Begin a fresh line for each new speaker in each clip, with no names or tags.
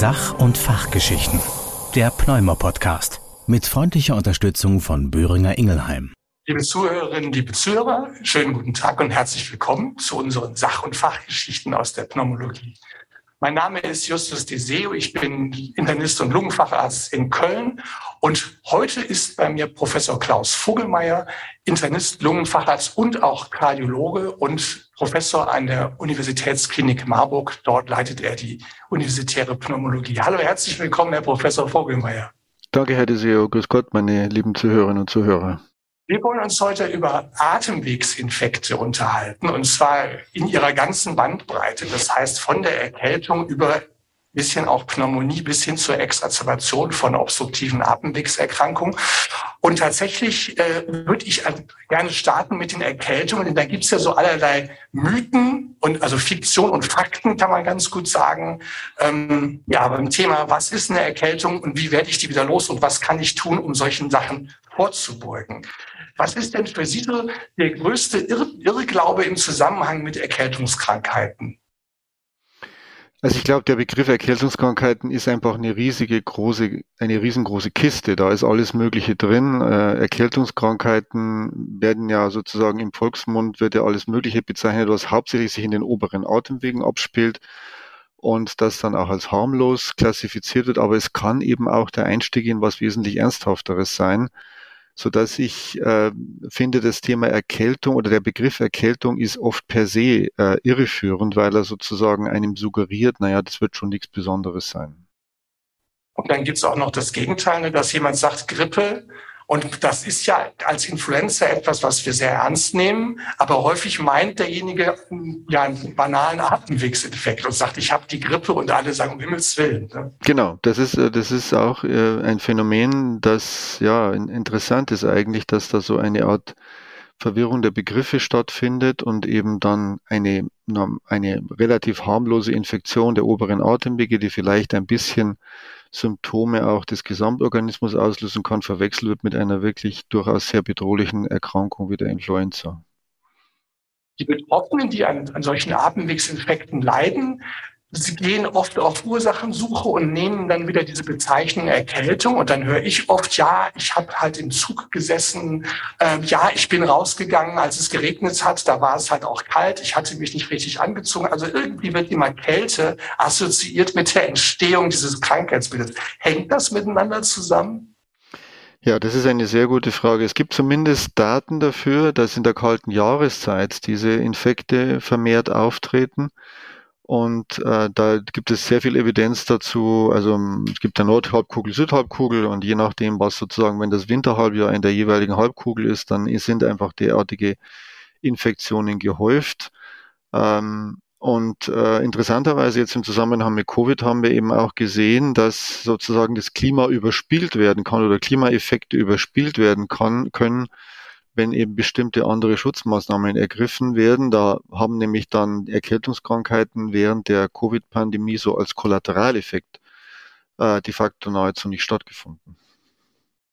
Sach- und Fachgeschichten. Der Pneumo-Podcast. Mit freundlicher Unterstützung von Böhringer Ingelheim.
Liebe Zuhörerinnen, liebe Zuhörer, schönen guten Tag und herzlich willkommen zu unseren Sach- und Fachgeschichten aus der Pneumologie. Mein Name ist Justus Deseo, ich bin Internist und Lungenfacharzt in Köln und heute ist bei mir Professor Klaus Vogelmeier, Internist, Lungenfacharzt und auch Kardiologe und Professor an der Universitätsklinik Marburg. Dort leitet er die universitäre Pneumologie. Hallo, herzlich willkommen, Herr Professor Vogelmeier.
Danke, Herr Deseo. Grüß Gott, meine lieben Zuhörerinnen und Zuhörer.
Wir wollen uns heute über Atemwegsinfekte unterhalten und zwar in ihrer ganzen Bandbreite. Das heißt von der Erkältung über bisschen auch Pneumonie bis hin zur Exacerbation von obstruktiven Atemwegserkrankungen. Und tatsächlich äh, würde ich gerne starten mit den Erkältungen, denn da gibt es ja so allerlei Mythen und also Fiktion und Fakten kann man ganz gut sagen. Ähm, ja, beim Thema, was ist eine Erkältung und wie werde ich die wieder los und was kann ich tun, um solchen Sachen vorzubeugen? Was ist denn für Sie der größte Irrglaube im Zusammenhang mit Erkältungskrankheiten?
Also ich glaube, der Begriff Erkältungskrankheiten ist einfach eine riesige große, eine riesengroße Kiste. Da ist alles Mögliche drin. Äh, Erkältungskrankheiten werden ja sozusagen im Volksmund wird ja alles Mögliche bezeichnet, was hauptsächlich sich in den oberen Atemwegen abspielt und das dann auch als harmlos klassifiziert wird. Aber es kann eben auch der Einstieg in was wesentlich Ernsthafteres sein so dass ich äh, finde, das Thema Erkältung oder der Begriff Erkältung ist oft per se äh, irreführend, weil er sozusagen einem suggeriert, naja, das wird schon nichts Besonderes sein.
Und dann gibt es auch noch das Gegenteil, ne, dass jemand sagt, Grippe und das ist ja als Influencer etwas, was wir sehr ernst nehmen. Aber häufig meint derjenige ja einen banalen Atemwegsinfekt und sagt, ich habe die Grippe und alle sagen, um Himmels Willen. Ne?
Genau, das ist, äh, das ist auch äh, ein Phänomen, das ja interessant ist eigentlich, dass da so eine Art Verwirrung der Begriffe stattfindet und eben dann eine, eine relativ harmlose Infektion der oberen Atemwege, die vielleicht ein bisschen Symptome auch des Gesamtorganismus auslösen kann, verwechselt wird mit einer wirklich durchaus sehr bedrohlichen Erkrankung wie der Influenza.
Die Betroffenen, die an, an solchen Atemwegsinfekten leiden, Sie gehen oft auf Ursachensuche und nehmen dann wieder diese Bezeichnung Erkältung. Und dann höre ich oft, ja, ich habe halt im Zug gesessen, äh, ja, ich bin rausgegangen, als es geregnet hat, da war es halt auch kalt, ich hatte mich nicht richtig angezogen. Also irgendwie wird immer Kälte assoziiert mit der Entstehung dieses Krankheitsbildes. Hängt das miteinander zusammen?
Ja, das ist eine sehr gute Frage. Es gibt zumindest Daten dafür, dass in der kalten Jahreszeit diese Infekte vermehrt auftreten. Und äh, da gibt es sehr viel Evidenz dazu. Also es gibt der Nordhalbkugel, Südhalbkugel und je nachdem, was sozusagen, wenn das Winterhalbjahr in der jeweiligen Halbkugel ist, dann sind einfach derartige Infektionen gehäuft. Ähm, und äh, interessanterweise jetzt im Zusammenhang mit Covid haben wir eben auch gesehen, dass sozusagen das Klima überspielt werden kann oder Klimaeffekte überspielt werden kann, können wenn eben bestimmte andere Schutzmaßnahmen ergriffen werden. Da haben nämlich dann Erkältungskrankheiten während der Covid-Pandemie so als Kollateraleffekt äh, de facto nahezu nicht stattgefunden.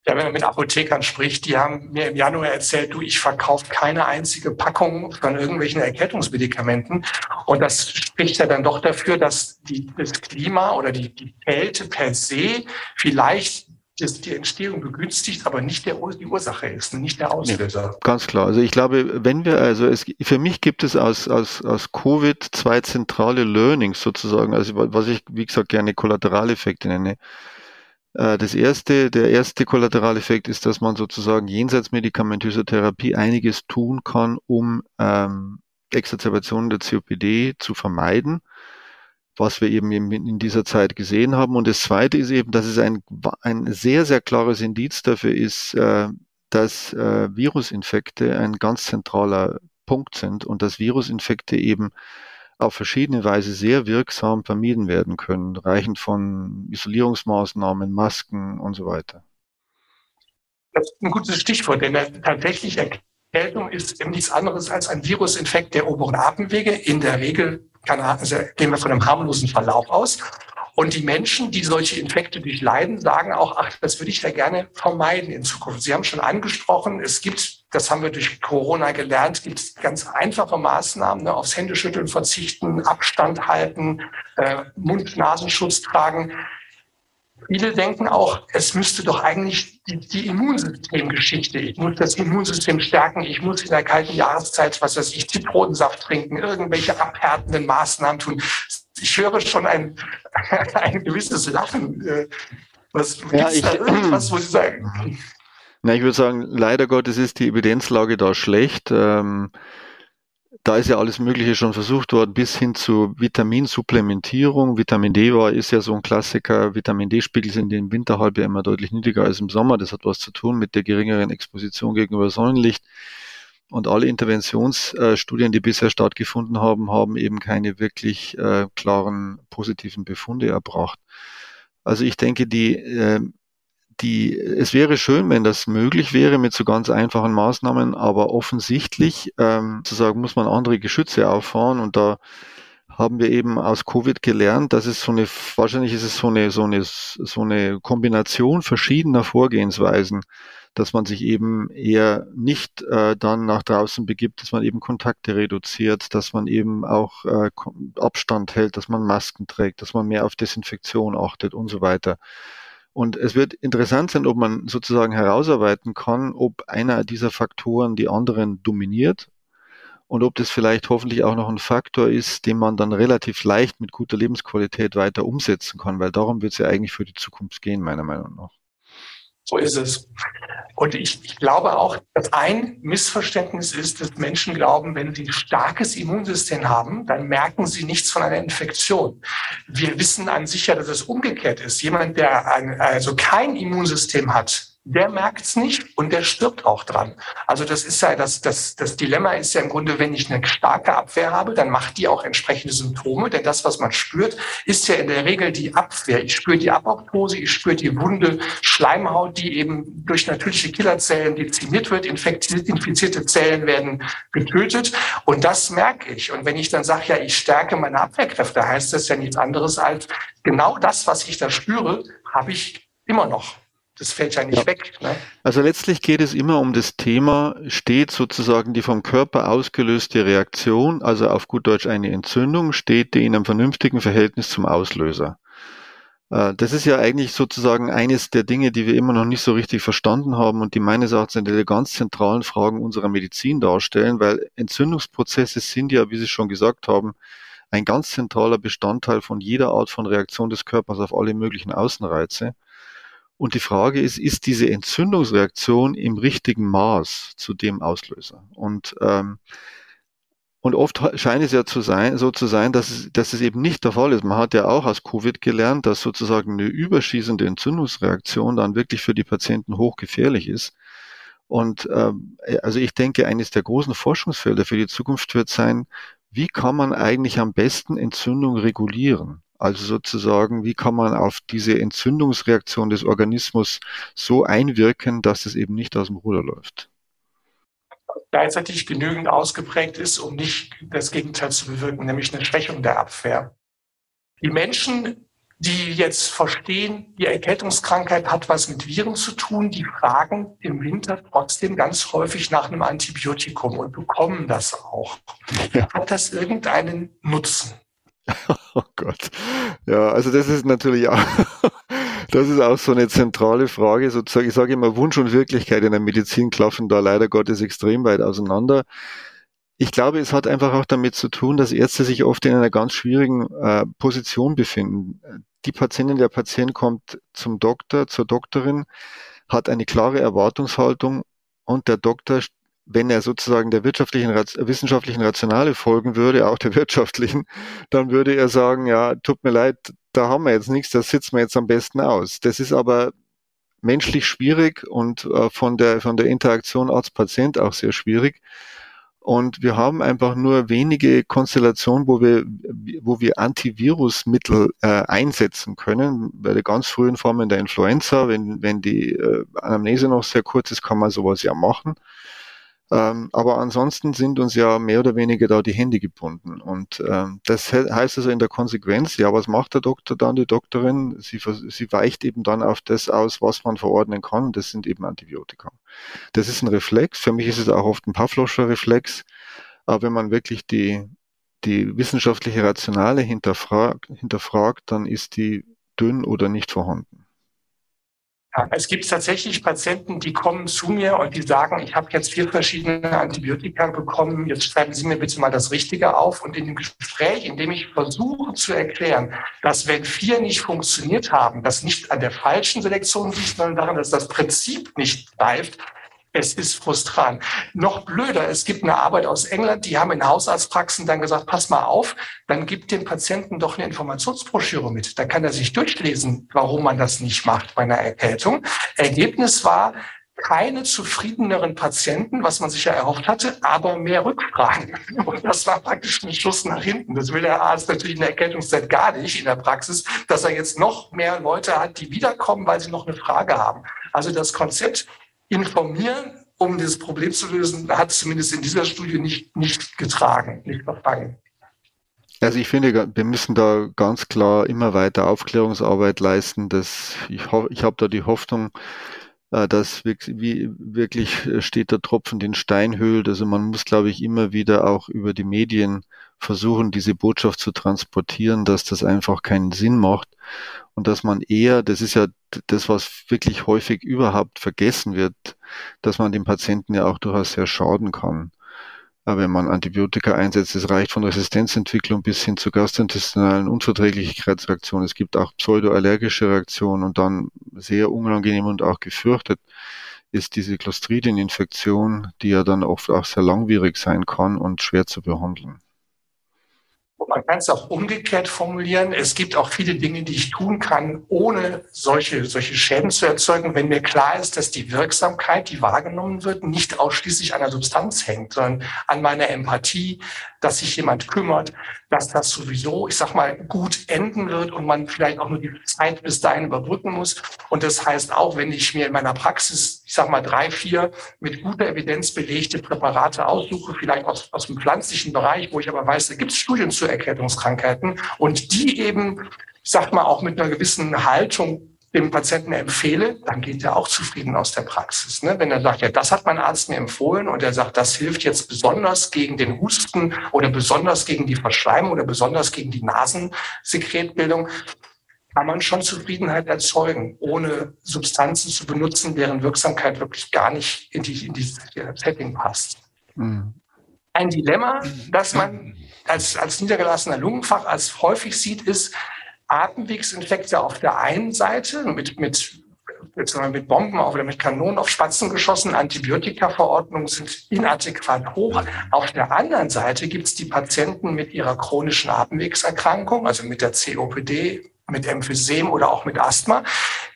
Ja, wenn man mit Apothekern spricht, die haben mir im Januar erzählt, du, ich verkaufe keine einzige Packung von irgendwelchen Erkältungsmedikamenten. Und das spricht ja dann doch dafür, dass die, das Klima oder die, die Kälte per se vielleicht die Entstehung begünstigt, aber nicht der, die Ursache ist, nicht der Auslöser.
Nee, ganz klar. Also ich glaube, wenn wir, also es, für mich gibt es aus, aus, aus Covid zwei zentrale Learnings sozusagen, also was ich, wie gesagt, gerne Kollateraleffekte nenne. Äh, das erste, der erste Kollateraleffekt ist, dass man sozusagen jenseits medikamentöser Therapie einiges tun kann, um ähm, Exacerbationen der COPD zu vermeiden was wir eben in dieser Zeit gesehen haben. Und das Zweite ist eben, dass es ein, ein sehr, sehr klares Indiz dafür ist, äh, dass äh, Virusinfekte ein ganz zentraler Punkt sind und dass Virusinfekte eben auf verschiedene Weise sehr wirksam vermieden werden können, reichend von Isolierungsmaßnahmen, Masken und so weiter.
Das ist ein gutes Stichwort, denn tatsächlich Erkältung ist nichts anderes als ein Virusinfekt der oberen Atemwege. In der Regel kann, also gehen wir von einem harmlosen Verlauf aus. Und die Menschen, die solche Infekte durchleiden, sagen auch, ach, das würde ich ja gerne vermeiden in Zukunft. Sie haben schon angesprochen, es gibt, das haben wir durch Corona gelernt, gibt es ganz einfache Maßnahmen, ne, aufs Händeschütteln verzichten, Abstand halten, äh, Mund-Nasenschutz tragen. Viele denken auch, es müsste doch eigentlich die, die, Immunsystemgeschichte, ich muss das Immunsystem stärken, ich muss in der kalten Jahreszeit, was weiß ich, Zitronensaft trinken, irgendwelche abhärtenden Maßnahmen tun. Ich höre schon ein, ein gewisses Lachen. Äh, was ja,
ich, da irgendwas, wo Sie sagen? Na, ich würde sagen, leider Gottes ist die Evidenzlage da schlecht. Ähm, da ist ja alles Mögliche schon versucht worden, bis hin zu Vitaminsupplementierung. Vitamin D war, ist ja so ein Klassiker. Vitamin D-Spiegel sind im Winterhalbjahr immer deutlich niedriger als im Sommer. Das hat was zu tun mit der geringeren Exposition gegenüber Sonnenlicht. Und alle Interventionsstudien, die bisher stattgefunden haben, haben eben keine wirklich äh, klaren positiven Befunde erbracht. Also ich denke, die äh, die, es wäre schön, wenn das möglich wäre mit so ganz einfachen Maßnahmen, aber offensichtlich ähm, zu sagen, muss man andere Geschütze auffahren und da haben wir eben aus Covid gelernt, dass es so eine, wahrscheinlich ist es so eine, so eine, so eine Kombination verschiedener Vorgehensweisen, dass man sich eben eher nicht äh, dann nach draußen begibt, dass man eben Kontakte reduziert, dass man eben auch äh, Abstand hält, dass man Masken trägt, dass man mehr auf Desinfektion achtet und so weiter. Und es wird interessant sein, ob man sozusagen herausarbeiten kann, ob einer dieser Faktoren die anderen dominiert und ob das vielleicht hoffentlich auch noch ein Faktor ist, den man dann relativ leicht mit guter Lebensqualität weiter umsetzen kann, weil darum wird es ja eigentlich für die Zukunft gehen, meiner Meinung nach.
So ist es. Und ich, ich, glaube auch, dass ein Missverständnis ist, dass Menschen glauben, wenn sie ein starkes Immunsystem haben, dann merken sie nichts von einer Infektion. Wir wissen an sich ja, dass es umgekehrt ist. Jemand, der ein, also kein Immunsystem hat, der merkt's nicht und der stirbt auch dran. Also das ist ja das, das, das Dilemma ist ja im Grunde, wenn ich eine starke Abwehr habe, dann macht die auch entsprechende Symptome, denn das, was man spürt, ist ja in der Regel die Abwehr. Ich spüre die Apoptose, ich spüre die wunde Schleimhaut, die eben durch natürliche Killerzellen dezimiert wird, infizierte Zellen werden getötet und das merke ich. Und wenn ich dann sage, ja, ich stärke meine Abwehrkräfte, heißt das ja nichts anderes als genau das, was ich da spüre, habe ich immer noch das fällt ja nicht ja. weg. Ne?
Also letztlich geht es immer um das Thema, steht sozusagen die vom Körper ausgelöste Reaktion, also auf gut Deutsch eine Entzündung, steht die in einem vernünftigen Verhältnis zum Auslöser. Äh, das ist ja eigentlich sozusagen eines der Dinge, die wir immer noch nicht so richtig verstanden haben und die meines Erachtens eine der ganz zentralen Fragen unserer Medizin darstellen, weil Entzündungsprozesse sind ja, wie Sie schon gesagt haben, ein ganz zentraler Bestandteil von jeder Art von Reaktion des Körpers auf alle möglichen Außenreize. Und die Frage ist, ist diese Entzündungsreaktion im richtigen Maß zu dem Auslöser? Und, ähm, und oft scheint es ja zu sein, so zu sein, dass es, dass es eben nicht der Fall ist. Man hat ja auch aus Covid gelernt, dass sozusagen eine überschießende Entzündungsreaktion dann wirklich für die Patienten hochgefährlich ist. Und ähm, also ich denke, eines der großen Forschungsfelder für die Zukunft wird sein, wie kann man eigentlich am besten Entzündung regulieren? Also sozusagen, wie kann man auf diese Entzündungsreaktion des Organismus so einwirken, dass es eben nicht aus dem Ruder läuft?
Gleichzeitig genügend ausgeprägt ist, um nicht das Gegenteil zu bewirken, nämlich eine Schwächung der Abwehr. Die Menschen, die jetzt verstehen, die Erkältungskrankheit hat was mit Viren zu tun, die fragen im Winter trotzdem ganz häufig nach einem Antibiotikum und bekommen das auch. Hat das irgendeinen Nutzen?
Oh Gott. Ja, also das ist natürlich auch, das ist auch so eine zentrale Frage. Sozusagen, ich sage immer, Wunsch und Wirklichkeit in der Medizin klaffen da leider Gottes extrem weit auseinander. Ich glaube, es hat einfach auch damit zu tun, dass Ärzte sich oft in einer ganz schwierigen äh, Position befinden. Die Patientin, der Patient kommt zum Doktor, zur Doktorin, hat eine klare Erwartungshaltung und der Doktor wenn er sozusagen der wirtschaftlichen, wissenschaftlichen Rationale folgen würde, auch der wirtschaftlichen, dann würde er sagen, ja, tut mir leid, da haben wir jetzt nichts, das sitzen wir jetzt am besten aus. Das ist aber menschlich schwierig und äh, von der, von der Interaktion Arzt-Patient auch sehr schwierig. Und wir haben einfach nur wenige Konstellationen, wo wir, wo wir Antivirusmittel äh, einsetzen können. Bei der ganz frühen Formen der Influenza, wenn, wenn die äh, Anamnese noch sehr kurz ist, kann man sowas ja machen. Ähm, aber ansonsten sind uns ja mehr oder weniger da die Hände gebunden. Und ähm, das he heißt also in der Konsequenz, ja, was macht der Doktor dann, die Doktorin? Sie, sie weicht eben dann auf das aus, was man verordnen kann. Und das sind eben Antibiotika. Das ist ein Reflex. Für mich ist es auch oft ein Pavlovscher Reflex. Aber wenn man wirklich die, die wissenschaftliche Rationale hinterfragt, hinterfragt, dann ist die dünn oder nicht vorhanden.
Es gibt tatsächlich Patienten, die kommen zu mir und die sagen, ich habe jetzt vier verschiedene Antibiotika bekommen, jetzt schreiben Sie mir bitte mal das Richtige auf. Und in dem Gespräch, in dem ich versuche zu erklären, dass wenn vier nicht funktioniert haben, das nicht an der falschen Selektion liegt, sondern daran, dass das Prinzip nicht greift, es ist frustrant. Noch blöder, es gibt eine Arbeit aus England, die haben in Hausarztpraxen dann gesagt, pass mal auf, dann gibt dem Patienten doch eine Informationsbroschüre mit. Da kann er sich durchlesen, warum man das nicht macht bei einer Erkältung. Ergebnis war, keine zufriedeneren Patienten, was man sich ja erhofft hatte, aber mehr Rückfragen. Und das war praktisch ein Schuss nach hinten. Das will der Arzt natürlich in der Erkältungszeit gar nicht in der Praxis, dass er jetzt noch mehr Leute hat, die wiederkommen, weil sie noch eine Frage haben. Also das Konzept informieren, um dieses Problem zu lösen, hat zumindest in dieser Studie nicht, nicht getragen, nicht verfangen.
Also ich finde, wir müssen da ganz klar immer weiter Aufklärungsarbeit leisten. Dass ich ich habe da die Hoffnung, äh, dass wie, wirklich steht der Tropfen den Stein höhlt. Also man muss, glaube ich, immer wieder auch über die Medien versuchen, diese Botschaft zu transportieren, dass das einfach keinen Sinn macht und dass man eher, das ist ja das, was wirklich häufig überhaupt vergessen wird, dass man dem Patienten ja auch durchaus sehr schaden kann. Aber wenn man Antibiotika einsetzt, es reicht von Resistenzentwicklung bis hin zu gastrointestinalen Unverträglichkeitsreaktionen. Es gibt auch pseudoallergische Reaktionen und dann sehr unangenehm und auch gefürchtet ist diese Clostridieninfektion, die ja dann oft auch sehr langwierig sein kann und schwer zu behandeln.
Man kann es auch umgekehrt formulieren. Es gibt auch viele Dinge, die ich tun kann, ohne solche, solche Schäden zu erzeugen, wenn mir klar ist, dass die Wirksamkeit, die wahrgenommen wird, nicht ausschließlich an der Substanz hängt, sondern an meiner Empathie, dass sich jemand kümmert, dass das sowieso, ich sag mal, gut enden wird und man vielleicht auch nur die Zeit bis dahin überbrücken muss. Und das heißt auch, wenn ich mir in meiner Praxis, sag mal, drei, vier mit guter Evidenz belegte Präparate aussuche, vielleicht aus, aus dem pflanzlichen Bereich, wo ich aber weiß, da gibt es Studien zu Erkältungskrankheiten und die eben, sag mal, auch mit einer gewissen Haltung dem Patienten empfehle, dann geht er auch zufrieden aus der Praxis. Ne? Wenn er sagt, ja, das hat mein Arzt mir empfohlen und er sagt, das hilft jetzt besonders gegen den Husten oder besonders gegen die Verschleimung oder besonders gegen die Nasensekretbildung, kann man schon Zufriedenheit erzeugen, ohne Substanzen zu benutzen, deren Wirksamkeit wirklich gar nicht in, die, in dieses Setting passt. Mhm. Ein Dilemma, das man als, als niedergelassener Lungenfacharzt häufig sieht, ist, Atemwegsinfekte auf der einen Seite mit, mit, mit Bomben oder mit Kanonen auf Spatzen geschossen, Antibiotika-Verordnungen sind inadäquat hoch. Auf der anderen Seite gibt es die Patienten mit ihrer chronischen Atemwegserkrankung, also mit der COPD, mit Emphysem oder auch mit Asthma.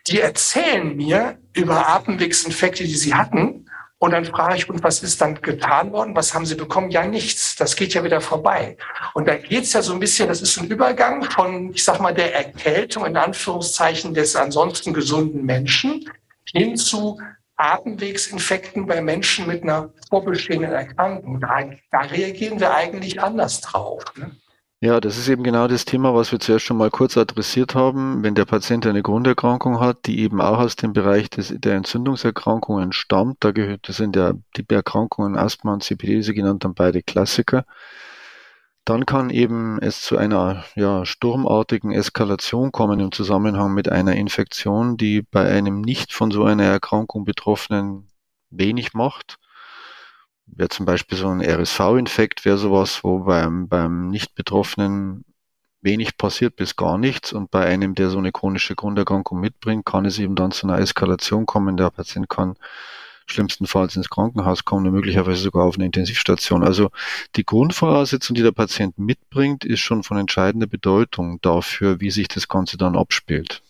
Die erzählen mir über Atemwegsinfekte, die sie hatten und dann frage ich, und was ist dann getan worden? Was haben Sie bekommen? Ja, nichts. Das geht ja wieder vorbei. Und da geht es ja so ein bisschen, das ist ein Übergang von, ich sag mal, der Erkältung in Anführungszeichen des ansonsten gesunden Menschen hin zu Atemwegsinfekten bei Menschen mit einer vorbestehenden Erkrankung. Da, da reagieren wir eigentlich anders drauf. Ne?
Ja, das ist eben genau das Thema, was wir zuerst schon mal kurz adressiert haben. Wenn der Patient eine Grunderkrankung hat, die eben auch aus dem Bereich des, der Entzündungserkrankungen stammt, da gehört, das sind ja die Erkrankungen Asthma und CPD, Sie genannt haben, beide Klassiker. Dann kann eben es zu einer ja, sturmartigen Eskalation kommen im Zusammenhang mit einer Infektion, die bei einem nicht von so einer Erkrankung Betroffenen wenig macht wäre zum Beispiel so ein RSV-Infekt, wäre sowas, wo beim, beim Nicht-Betroffenen wenig passiert bis gar nichts und bei einem, der so eine chronische Grunderkrankung mitbringt, kann es eben dann zu einer Eskalation kommen. Der Patient kann schlimmstenfalls ins Krankenhaus kommen und möglicherweise sogar auf eine Intensivstation. Also die Grundvoraussetzung, die der Patient mitbringt, ist schon von entscheidender Bedeutung dafür, wie sich das Ganze dann abspielt.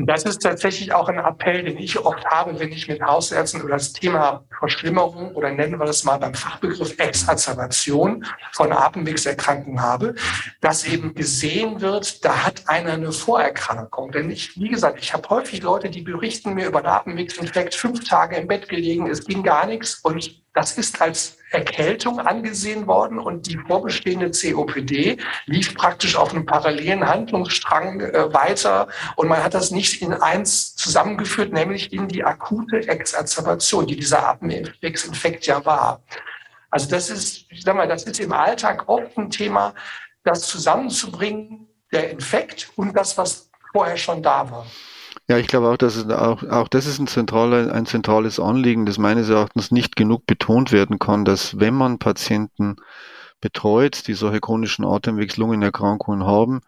Und das ist tatsächlich auch ein Appell, den ich oft habe, wenn ich mit Hausärzten über das Thema Verschlimmerung oder nennen wir das mal beim Fachbegriff Exazerbation von Atemwegserkrankungen habe, dass eben gesehen wird, da hat einer eine Vorerkrankung. Denn ich, wie gesagt, ich habe häufig Leute, die berichten mir über einen Atemwegsinfekt, fünf Tage im Bett gelegen, es ging gar nichts und das ist als Erkältung angesehen worden und die vorbestehende COPD lief praktisch auf einem parallelen Handlungsstrang äh, weiter und man hat das nicht in eins zusammengeführt, nämlich in die akute Exazerbation, die dieser Atemwegsinfekt ja war. Also das ist, ich sag mal, das ist im Alltag oft ein Thema, das zusammenzubringen, der Infekt und das, was vorher schon da war.
Ja, ich glaube auch, dass es auch, auch das ist ein, zentraler, ein zentrales Anliegen, das meines Erachtens nicht genug betont werden kann, dass wenn man Patienten betreut, die solche chronischen Atemwegslungenerkrankungen haben,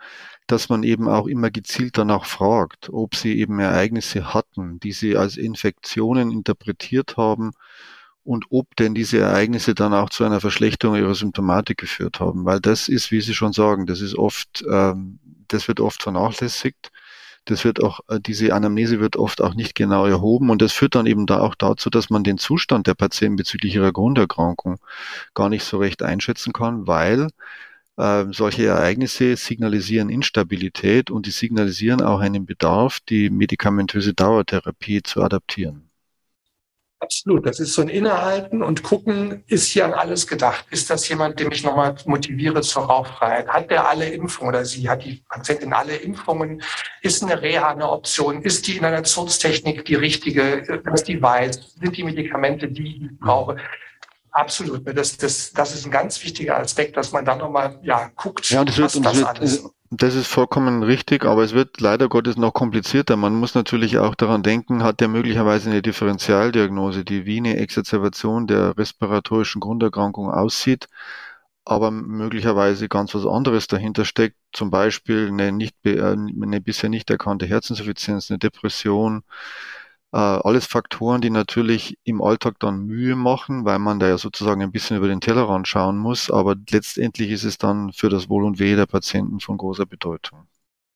dass man eben auch immer gezielt danach fragt, ob sie eben Ereignisse hatten, die sie als Infektionen interpretiert haben und ob denn diese Ereignisse dann auch zu einer Verschlechterung ihrer Symptomatik geführt haben. Weil das ist, wie Sie schon sagen, das ist oft, ähm, das wird oft vernachlässigt das wird auch, äh, diese Anamnese wird oft auch nicht genau erhoben und das führt dann eben da auch dazu, dass man den Zustand der Patienten bezüglich ihrer Grunderkrankung gar nicht so recht einschätzen kann, weil äh, solche Ereignisse signalisieren Instabilität und die signalisieren auch einen Bedarf, die medikamentöse Dauertherapie zu adaptieren.
Absolut. Das ist so ein Innehalten und gucken, ist hier an alles gedacht? Ist das jemand, dem ich nochmal motiviere zur Rauchfreiheit? Hat der alle Impfungen oder sie? Hat die Patientin alle Impfungen? Ist eine Reha eine Option? Ist die Inhalationstechnik die richtige? Ist die weiß? Sind die Medikamente, die ich brauche? Absolut. Das, das, das ist ein ganz wichtiger Aspekt, dass man dann nochmal ja, guckt,
ja, das was wird, das, wird, alles. Das ist vollkommen richtig, aber es wird leider Gottes noch komplizierter. Man muss natürlich auch daran denken, hat der möglicherweise eine Differentialdiagnose, die wie eine Exazerbation der respiratorischen Grunderkrankung aussieht, aber möglicherweise ganz was anderes dahinter steckt, zum Beispiel eine, nicht, äh, eine bisher nicht erkannte Herzinsuffizienz, eine Depression, alles Faktoren, die natürlich im Alltag dann Mühe machen, weil man da ja sozusagen ein bisschen über den Tellerrand schauen muss. Aber letztendlich ist es dann für das Wohl und Wehe der Patienten von großer Bedeutung.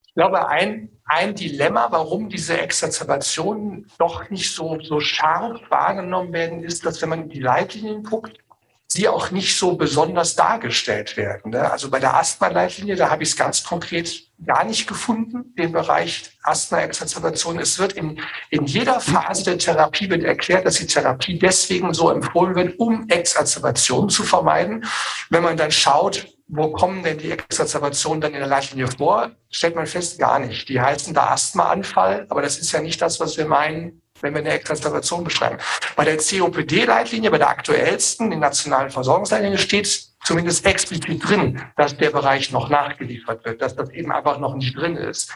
Ich glaube, ein, ein Dilemma, warum diese Exazerbationen doch nicht so, so scharf wahrgenommen werden, ist, dass wenn man in die Leitlinien guckt, sie auch nicht so besonders dargestellt werden. Ne? Also bei der Asthma-Leitlinie, da habe ich es ganz konkret gar nicht gefunden, den Bereich Asthma-Exazerbation. Es wird in, in jeder Phase der Therapie wird erklärt, dass die Therapie deswegen so empfohlen wird, um Exazerbation zu vermeiden. Wenn man dann schaut, wo kommen denn die Exazerbationen dann in der Leitlinie vor, stellt man fest, gar nicht. Die heißen da Asthmaanfall, aber das ist ja nicht das, was wir meinen, wenn wir eine Exazerbation beschreiben. Bei der COPD-Leitlinie, bei der aktuellsten, den nationalen Versorgungsleitlinie, steht zumindest explizit drin, dass der Bereich noch nachgeliefert wird, dass das eben einfach noch nicht drin ist.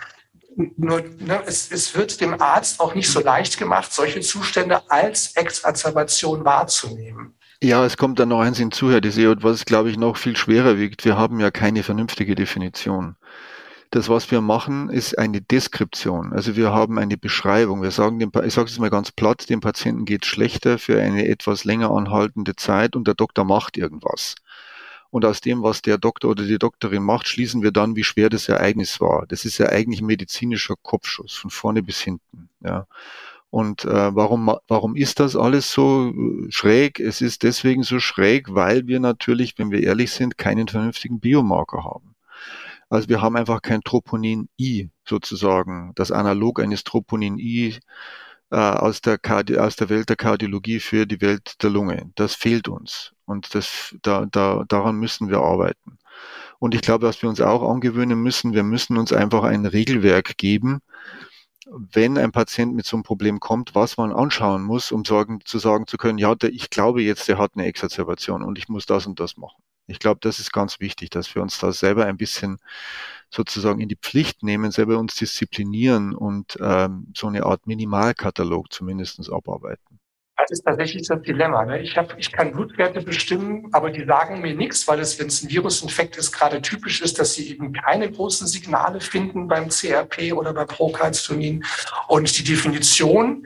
Nur ne, es, es wird dem Arzt auch nicht so leicht gemacht, solche Zustände als Exazerbation wahrzunehmen.
Ja, es kommt dann noch eins hinzu, Herr Deseot, was glaube ich noch viel schwerer wiegt. Wir haben ja keine vernünftige Definition. Das, was wir machen, ist eine Deskription. Also wir haben eine Beschreibung. Wir sagen dem, ich sage es mal ganz platt, dem Patienten geht schlechter für eine etwas länger anhaltende Zeit und der Doktor macht irgendwas. Und aus dem, was der Doktor oder die Doktorin macht, schließen wir dann, wie schwer das Ereignis war. Das ist ja eigentlich ein medizinischer Kopfschuss von vorne bis hinten. Ja. Und äh, warum, warum ist das alles so äh, schräg? Es ist deswegen so schräg, weil wir natürlich, wenn wir ehrlich sind, keinen vernünftigen Biomarker haben. Also wir haben einfach kein Troponin-I sozusagen, das Analog eines Troponin-I äh, aus, der Kardi aus der Welt der Kardiologie für die Welt der Lunge. Das fehlt uns und das, da, da, daran müssen wir arbeiten. Und ich glaube, was wir uns auch angewöhnen müssen, wir müssen uns einfach ein Regelwerk geben, wenn ein Patient mit so einem Problem kommt, was man anschauen muss, um sagen, zu sagen zu können, ja, der, ich glaube jetzt, der hat eine Exazerbation und ich muss das und das machen. Ich glaube, das ist ganz wichtig, dass wir uns da selber ein bisschen sozusagen in die Pflicht nehmen, selber uns disziplinieren und ähm, so eine Art Minimalkatalog zumindestens abarbeiten.
Das ist tatsächlich das Dilemma. Ne? Ich, hab, ich kann Blutwerte bestimmen, aber die sagen mir nichts, weil es, wenn es ein Virusinfekt ist, gerade typisch ist, dass sie eben keine großen Signale finden beim CRP oder bei Procalcitonin. Und die Definition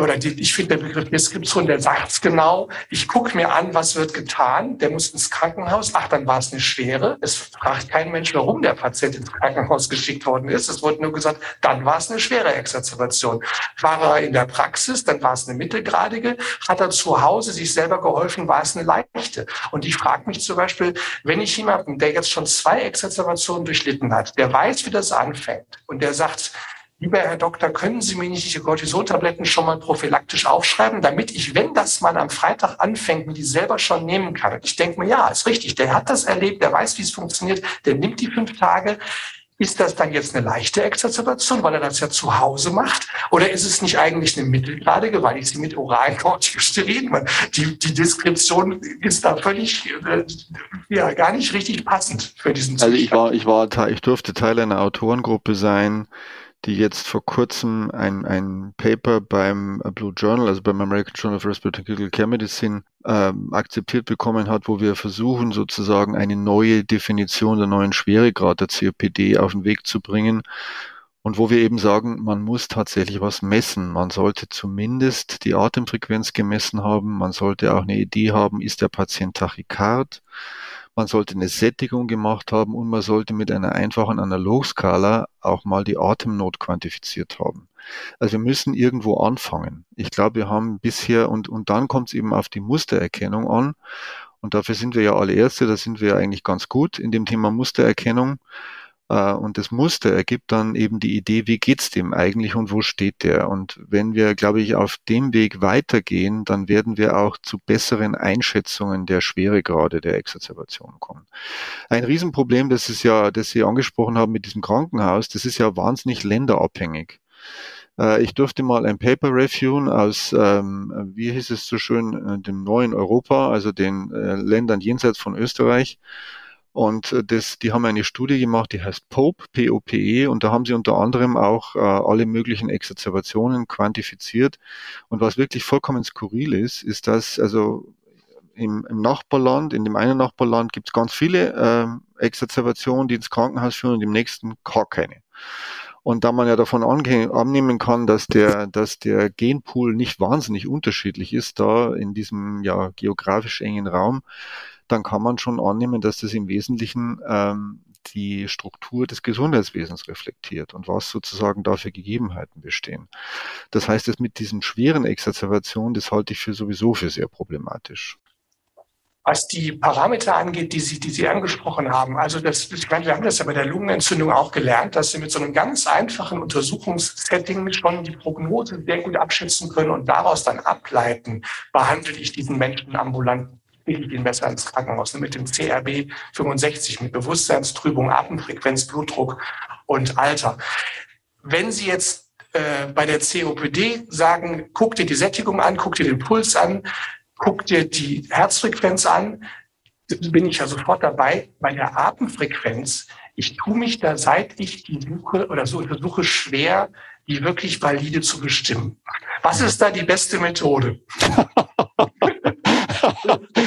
oder die, ich finde der Begriff Deskription, der sagt es genau. Ich gucke mir an, was wird getan. Der muss ins Krankenhaus. Ach, dann war es eine schwere. Es fragt kein Mensch, warum der Patient ins Krankenhaus geschickt worden ist. Es wurde nur gesagt, dann war es eine schwere Exazerbation. War er in der Praxis, dann war es eine mittelgradige. Hat er zu Hause sich selber geholfen, war es eine leichte. Und ich frage mich zum Beispiel, wenn ich jemanden, der jetzt schon zwei Exazerbationen durchlitten hat, der weiß, wie das anfängt und der sagt, lieber Herr Doktor, können Sie mir nicht die Cortisontabletten schon mal prophylaktisch aufschreiben, damit ich, wenn das mal am Freitag anfängt, mir die selber schon nehmen kann. Ich denke mir, ja, ist richtig, der hat das erlebt, der weiß, wie es funktioniert, der nimmt die fünf Tage. Ist das dann jetzt eine leichte Exazerbation, weil er das ja zu Hause macht? Oder ist es nicht eigentlich eine mittelgradige, weil ich sie mit oralen Corticosteroiden, die, die Deskription ist da völlig, äh, ja, gar nicht richtig passend für diesen
Zustand. Also ich war, ich war, ich durfte Teil einer Autorengruppe sein, die jetzt vor kurzem ein, ein Paper beim Blue Journal, also beim American Journal of Respiratory Care Medicine, ähm, akzeptiert bekommen hat, wo wir versuchen, sozusagen eine neue Definition der neuen Schweregrad der COPD auf den Weg zu bringen. Und wo wir eben sagen, man muss tatsächlich was messen. Man sollte zumindest die Atemfrequenz gemessen haben. Man sollte auch eine Idee haben, ist der Patient tachykard? Man sollte eine Sättigung gemacht haben und man sollte mit einer einfachen Analogskala auch mal die Atemnot quantifiziert haben. Also wir müssen irgendwo anfangen. Ich glaube, wir haben bisher und, und dann kommt es eben auf die Mustererkennung an. Und dafür sind wir ja alle Ärzte, da sind wir ja eigentlich ganz gut in dem Thema Mustererkennung. Äh, und das Muster ergibt dann eben die Idee, wie geht's dem eigentlich und wo steht der? Und wenn wir, glaube ich, auf dem Weg weitergehen, dann werden wir auch zu besseren Einschätzungen der Schweregrade der Exazerbation kommen. Ein Riesenproblem, das ist ja, das Sie angesprochen haben mit diesem Krankenhaus, das ist ja wahnsinnig länderabhängig. Äh, ich durfte mal ein Paper reviewen aus, ähm, wie hieß es so schön, äh, dem neuen Europa, also den Ländern jenseits von Österreich. Und äh, das, die haben eine Studie gemacht, die heißt POPE, P-O-P-E, und da haben sie unter anderem auch äh, alle möglichen Exacerbationen quantifiziert. Und was wirklich vollkommen skurril ist, ist, dass also im, im Nachbarland, in dem einen Nachbarland gibt es ganz viele äh, Exacerbationen, die ins Krankenhaus führen und im nächsten gar keine. Und da man ja davon annehmen kann, dass der, dass der Genpool nicht wahnsinnig unterschiedlich ist, da in diesem ja geografisch engen Raum, dann kann man schon annehmen, dass das im Wesentlichen ähm, die Struktur des Gesundheitswesens reflektiert und was sozusagen da für Gegebenheiten bestehen. Das heißt, dass mit diesen schweren Exacerbationen, das halte ich für sowieso für sehr problematisch.
Was die Parameter angeht, die Sie, die Sie angesprochen haben, also das, ich meine, wir haben das ja bei der Lungenentzündung auch gelernt, dass Sie mit so einem ganz einfachen Untersuchungssetting schon die Prognose sehr gut abschätzen können und daraus dann ableiten, behandle ich diesen Menschen ambulant kriege ich ihn besser ins Krankenhaus. Mit dem CRB 65, mit Bewusstseinstrübung, Atemfrequenz, Blutdruck und Alter. Wenn Sie jetzt äh, bei der COPD sagen, guck dir die Sättigung an, guck dir den Puls an, guck dir die Herzfrequenz an, bin ich ja sofort dabei. Bei der Atemfrequenz, ich tue mich da, seit ich die suche oder so untersuche, schwer, die wirklich valide zu bestimmen. Was ist da die beste Methode?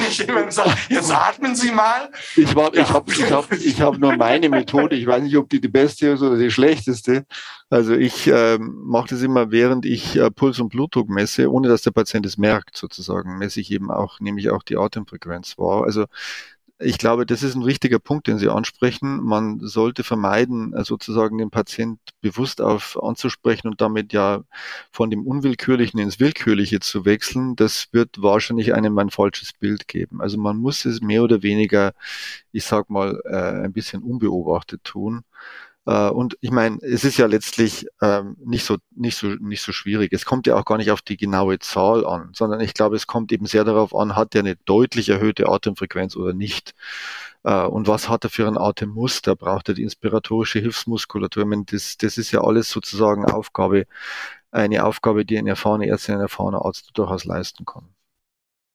ich immer sage, jetzt atmen Sie mal.
Ich, war, ich habe ich hab, ich hab nur meine Methode. Ich weiß nicht, ob die die beste ist oder die schlechteste. Also ich ähm, mache das immer, während ich äh, Puls und Blutdruck messe, ohne dass der Patient es merkt, sozusagen, messe ich eben auch, nehme ich auch die Atemfrequenz wahr. Also ich glaube, das ist ein wichtiger Punkt, den Sie ansprechen. Man sollte vermeiden, äh, sozusagen den Patient bewusst auf anzusprechen und damit ja von dem Unwillkürlichen ins Willkürliche zu wechseln. Das wird wahrscheinlich einem ein falsches Bild geben. Also man muss es mehr oder weniger, ich sag mal, äh, ein bisschen unbeobachtet tun. Äh, und ich meine, es ist ja letztlich ähm, nicht so nicht so nicht so schwierig. Es kommt ja auch gar nicht auf die genaue Zahl an, sondern ich glaube, es kommt eben sehr darauf an, hat er eine deutlich erhöhte Atemfrequenz oder nicht. Äh, und was hat er für ein Atemmuster? Braucht er die inspiratorische Hilfsmuskulatur? Ich meine, das, das ist ja alles sozusagen Aufgabe, eine Aufgabe, die ein erfahrener Ärztin, ein erfahrener Arzt durchaus leisten kann.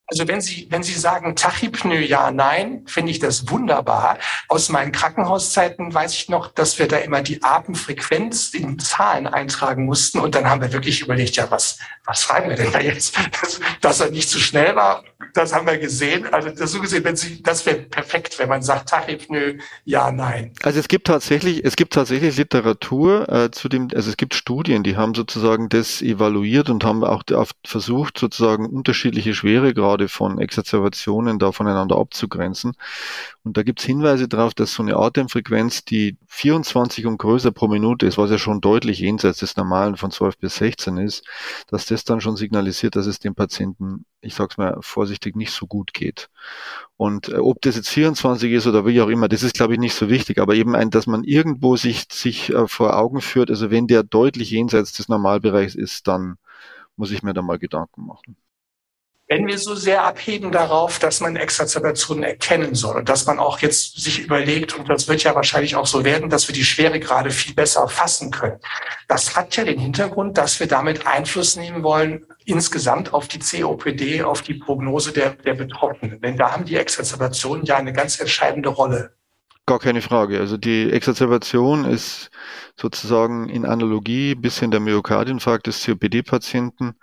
Also wenn Sie, wenn Sie sagen Tachypnoe ja, nein, finde ich das wunderbar. Aus meinen Krankenhauszeiten weiß ich noch, dass wir da immer die Atemfrequenz in Zahlen eintragen mussten. Und dann haben wir wirklich überlegt, ja, was, was schreiben wir denn da jetzt? Dass, dass er nicht zu schnell war, das haben wir gesehen. Also das so gesehen, wenn Sie, das wäre perfekt, wenn man sagt, nö, ja, nein.
Also es gibt tatsächlich, es gibt tatsächlich Literatur äh, zu dem, also es gibt Studien, die haben sozusagen das evaluiert und haben auch versucht, sozusagen unterschiedliche Schweregrade von Exacerbationen da voneinander abzugrenzen. Und da gibt es Hinweise darauf, dass so eine Atemfrequenz, die 24 und größer pro Minute ist, was ja schon deutlich jenseits des Normalen von 12 bis 16 ist, dass das dann schon signalisiert, dass es dem Patienten, ich sag's mal vorsichtig, nicht so gut geht. Und äh, ob das jetzt 24 ist oder wie auch immer, das ist, glaube ich, nicht so wichtig. Aber eben ein, dass man irgendwo sich, sich äh, vor Augen führt, also wenn der deutlich jenseits des Normalbereichs ist, dann muss ich mir da mal Gedanken machen
wenn wir so sehr abheben darauf, dass man Exazerbationen erkennen soll und dass man auch jetzt sich überlegt, und das wird ja wahrscheinlich auch so werden, dass wir die Schwere gerade viel besser fassen können. Das hat ja den Hintergrund, dass wir damit Einfluss nehmen wollen insgesamt auf die COPD, auf die Prognose der, der Betroffenen. Denn da haben die Exazerbationen ja eine ganz entscheidende Rolle.
Gar keine Frage. Also die Exazerbation ist sozusagen in Analogie bis hin der Myokardinfarkt des COPD-Patienten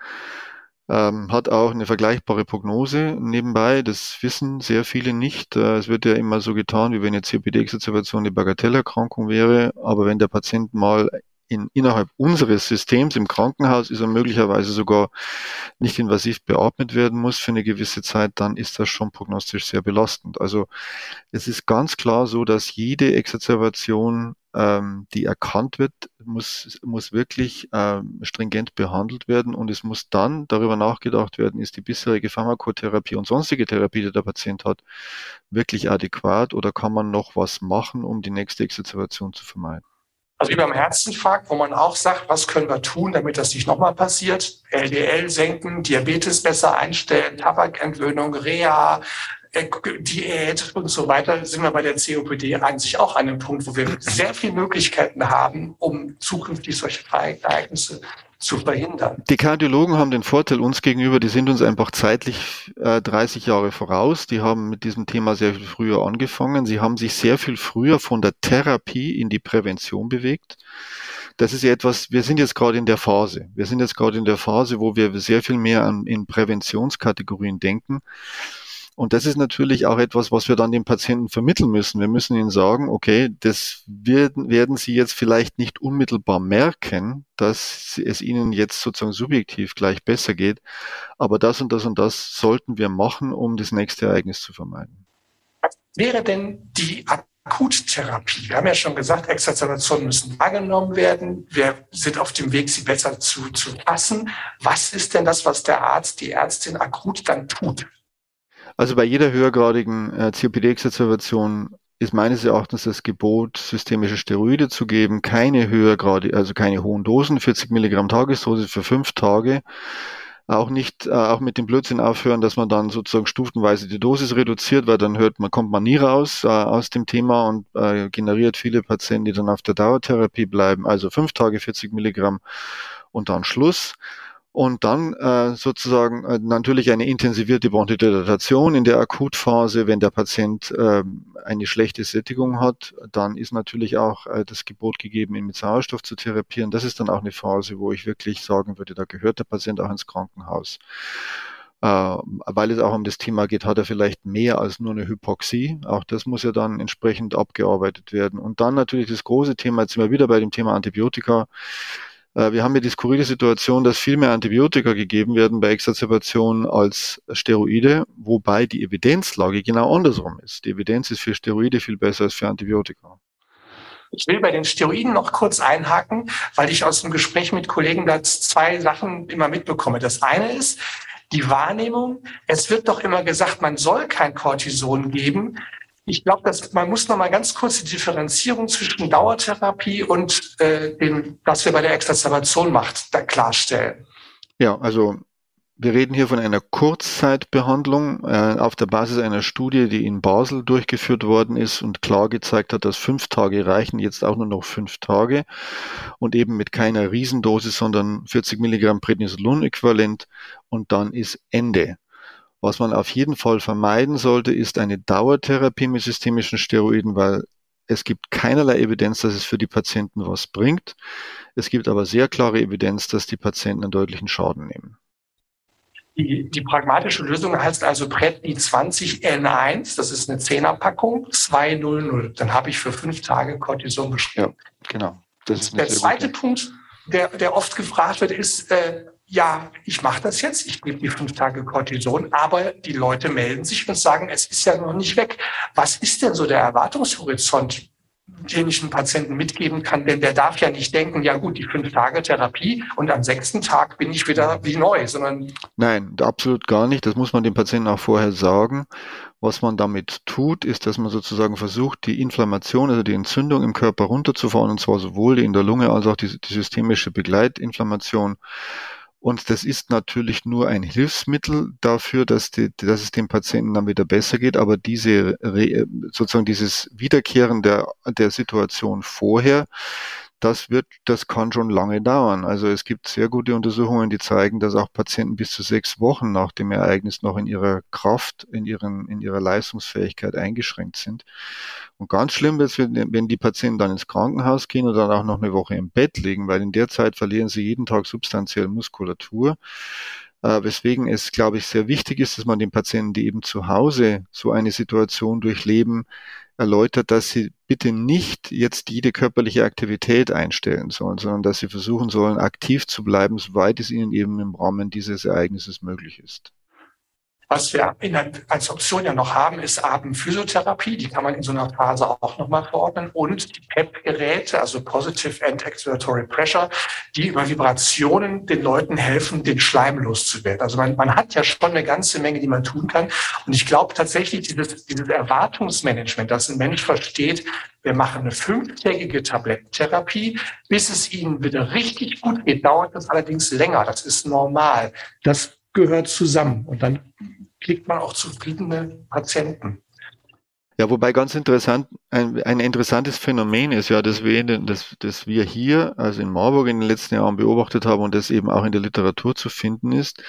ähm, hat auch eine vergleichbare Prognose nebenbei. Das wissen sehr viele nicht. Äh, es wird ja immer so getan, wie wenn eine COPD-Exacerbation eine Bagatellerkrankung wäre. Aber wenn der Patient mal in, innerhalb unseres Systems im Krankenhaus ist er möglicherweise sogar nicht invasiv beatmet werden muss für eine gewisse Zeit, dann ist das schon prognostisch sehr belastend. Also es ist ganz klar so, dass jede Exacerbation, ähm, die erkannt wird, muss, muss wirklich ähm, stringent behandelt werden und es muss dann darüber nachgedacht werden, ist die bisherige Pharmakotherapie und sonstige Therapie, die der Patient hat, wirklich adäquat oder kann man noch was machen, um die nächste Exacerbation zu vermeiden.
Also wie beim Herzinfarkt, wo man auch sagt, was können wir tun, damit das nicht nochmal passiert? LDL senken, Diabetes besser einstellen, Tabakentwöhnung, Reha, äh, Diät und so weiter, sind wir bei der COPD eigentlich auch an einem Punkt, wo wir sehr viele Möglichkeiten haben, um zukünftig solche Ereignisse zu verhindern.
Die Kardiologen haben den Vorteil uns gegenüber, die sind uns einfach zeitlich äh, 30 Jahre voraus. Die haben mit diesem Thema sehr viel früher angefangen. Sie haben sich sehr viel früher von der Therapie in die Prävention bewegt. Das ist ja etwas, wir sind jetzt gerade in der Phase. Wir sind jetzt gerade in der Phase, wo wir sehr viel mehr an, in Präventionskategorien denken. Und das ist natürlich auch etwas, was wir dann den Patienten vermitteln müssen. Wir müssen ihnen sagen, okay, das werden, werden sie jetzt vielleicht nicht unmittelbar merken, dass es ihnen jetzt sozusagen subjektiv gleich besser geht, aber das und das und das sollten wir machen, um das nächste Ereignis zu vermeiden.
Wäre denn die Akuttherapie. Wir haben ja schon gesagt, Exazerbationen müssen wahrgenommen werden. Wir sind auf dem Weg, sie besser zu, zu fassen. Was ist denn das, was der Arzt, die Ärztin akut dann tut?
Also bei jeder höhergradigen äh, COPD-Exacerbation ist meines Erachtens das Gebot, systemische Steroide zu geben, keine höhergradig, also keine hohen Dosen, 40 Milligramm Tagesdosis für fünf Tage. Auch nicht, äh, auch mit dem Blödsinn aufhören, dass man dann sozusagen stufenweise die Dosis reduziert, weil dann hört man, kommt man nie raus äh, aus dem Thema und äh, generiert viele Patienten, die dann auf der Dauertherapie bleiben. Also fünf Tage 40 Milligramm und dann Schluss und dann äh, sozusagen äh, natürlich eine intensivierte Bronchodilatation in der Akutphase, wenn der Patient äh, eine schlechte Sättigung hat, dann ist natürlich auch äh, das Gebot gegeben, ihn mit Sauerstoff zu therapieren. Das ist dann auch eine Phase, wo ich wirklich sagen würde, da gehört der Patient auch ins Krankenhaus. Äh, weil es auch um das Thema geht, hat er vielleicht mehr als nur eine Hypoxie. Auch das muss ja dann entsprechend abgearbeitet werden. Und dann natürlich das große Thema, jetzt sind wir wieder bei dem Thema Antibiotika. Äh, wir haben ja die skurrile Situation, dass viel mehr Antibiotika gegeben werden bei Exacerbation als Steroide, wobei die Evidenzlage genau andersrum ist. Die Evidenz ist für Steroide viel besser als für Antibiotika.
Ich will bei den Steroiden noch kurz einhaken, weil ich aus dem Gespräch mit Kollegen da zwei Sachen immer mitbekomme. Das eine ist die Wahrnehmung, es wird doch immer gesagt, man soll kein Cortison geben. Ich glaube, dass man muss noch mal ganz kurz die Differenzierung zwischen Dauertherapie und äh, dem, was wir bei der Exazerbation macht, da klarstellen.
Ja, also wir reden hier von einer Kurzzeitbehandlung äh, auf der Basis einer Studie, die in Basel durchgeführt worden ist und klar gezeigt hat, dass fünf Tage reichen, jetzt auch nur noch fünf Tage und eben mit keiner Riesendosis, sondern 40 Milligramm Prednisolon-Äquivalent und dann ist Ende. Was man auf jeden Fall vermeiden sollte, ist eine Dauertherapie mit systemischen Steroiden, weil es gibt keinerlei Evidenz, dass es für die Patienten was bringt. Es gibt aber sehr klare Evidenz, dass die Patienten einen deutlichen Schaden nehmen.
Die, die pragmatische Lösung heißt also Predni 20 N1, das ist eine Zehnerpackung, 200. Dann habe ich für fünf Tage Cortison beschrieben.
Ja, genau.
Der zweite. Punkt, der, der oft gefragt wird, ist, äh, ja, ich mache das jetzt, ich gebe die fünf Tage Cortison, aber die Leute melden sich und sagen, es ist ja noch nicht weg. Was ist denn so der Erwartungshorizont? den ich einem Patienten mitgeben kann, denn der darf ja nicht denken, ja gut, die fünf Tage Therapie und am sechsten Tag bin ich wieder wie neu, sondern.
Nein, absolut gar nicht. Das muss man dem Patienten auch vorher sagen. Was man damit tut, ist, dass man sozusagen versucht, die Inflammation, also die Entzündung im Körper runterzufahren, und zwar sowohl die in der Lunge als auch die, die systemische Begleitinflammation und das ist natürlich nur ein Hilfsmittel dafür, dass, die, dass es dem Patienten dann wieder besser geht. Aber diese sozusagen dieses Wiederkehren der, der Situation vorher, das wird, das kann schon lange dauern. Also es gibt sehr gute Untersuchungen, die zeigen, dass auch Patienten bis zu sechs Wochen nach dem Ereignis noch in ihrer Kraft, in ihren, in ihrer Leistungsfähigkeit eingeschränkt sind. Und ganz schlimm wird es, wenn die Patienten dann ins Krankenhaus gehen und dann auch noch eine Woche im Bett liegen, weil in der Zeit verlieren sie jeden Tag substanziell Muskulatur. Äh, weswegen es, glaube ich, sehr wichtig ist, dass man den Patienten, die eben zu Hause so eine Situation durchleben, erläutert, dass sie bitte nicht jetzt jede körperliche Aktivität einstellen sollen, sondern dass sie versuchen sollen, aktiv zu bleiben, soweit es ihnen eben im Rahmen dieses Ereignisses möglich ist.
Was wir in, als Option ja noch haben, ist Abendphysiotherapie. Die kann man in so einer Phase auch nochmal verordnen. Und die PEP-Geräte, also Positive End Expiratory Pressure, die über Vibrationen den Leuten helfen, den Schleim loszuwerden. Also man, man hat ja schon eine ganze Menge, die man tun kann. Und ich glaube tatsächlich, dieses, dieses Erwartungsmanagement, dass ein Mensch versteht, wir machen eine fünftägige Tablettentherapie. Bis es ihnen wieder richtig gut geht, dauert das allerdings länger. Das ist normal. Das gehört zusammen. Und dann kriegt man auch zufriedene Patienten.
Ja, wobei ganz interessant, ein, ein interessantes Phänomen ist ja, dass wir, den, dass, dass wir hier, also in Marburg in den letzten Jahren beobachtet haben und das eben auch in der Literatur zu finden ist,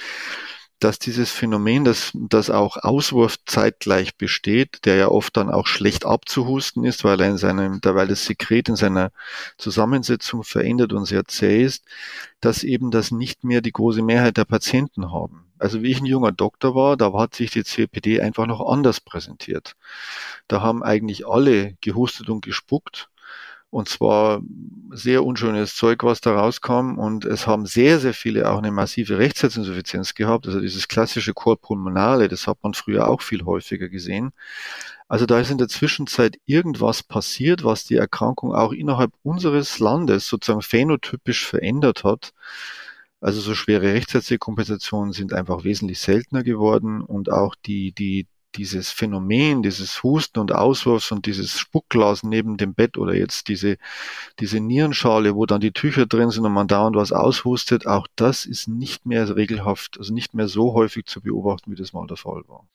dass dieses Phänomen, dass, dass auch Auswurf zeitgleich besteht, der ja oft dann auch schlecht abzuhusten ist, weil er in seinem, weil das Sekret in seiner Zusammensetzung verändert und sehr zäh ist, dass eben das nicht mehr die große Mehrheit der Patienten haben. Also wie ich ein junger Doktor war, da hat sich die COPD einfach noch anders präsentiert. Da haben eigentlich alle gehustet und gespuckt und zwar sehr unschönes Zeug, was da rauskam. Und es haben sehr, sehr viele auch eine massive Rechtsherzinsuffizienz gehabt. Also dieses klassische Chorpulmonale, das hat man früher auch viel häufiger gesehen. Also da ist in der Zwischenzeit irgendwas passiert, was die Erkrankung auch innerhalb unseres Landes sozusagen phänotypisch verändert hat. Also so schwere Rechtsherzdekompensationen sind einfach wesentlich seltener geworden und auch die, die dieses Phänomen, dieses Husten und Auswurfs und dieses Spuckglas neben dem Bett oder jetzt diese, diese Nierenschale, wo dann die Tücher drin sind und man dauernd was aushustet, auch das ist nicht mehr regelhaft, also nicht mehr so häufig zu beobachten, wie das mal der Fall war.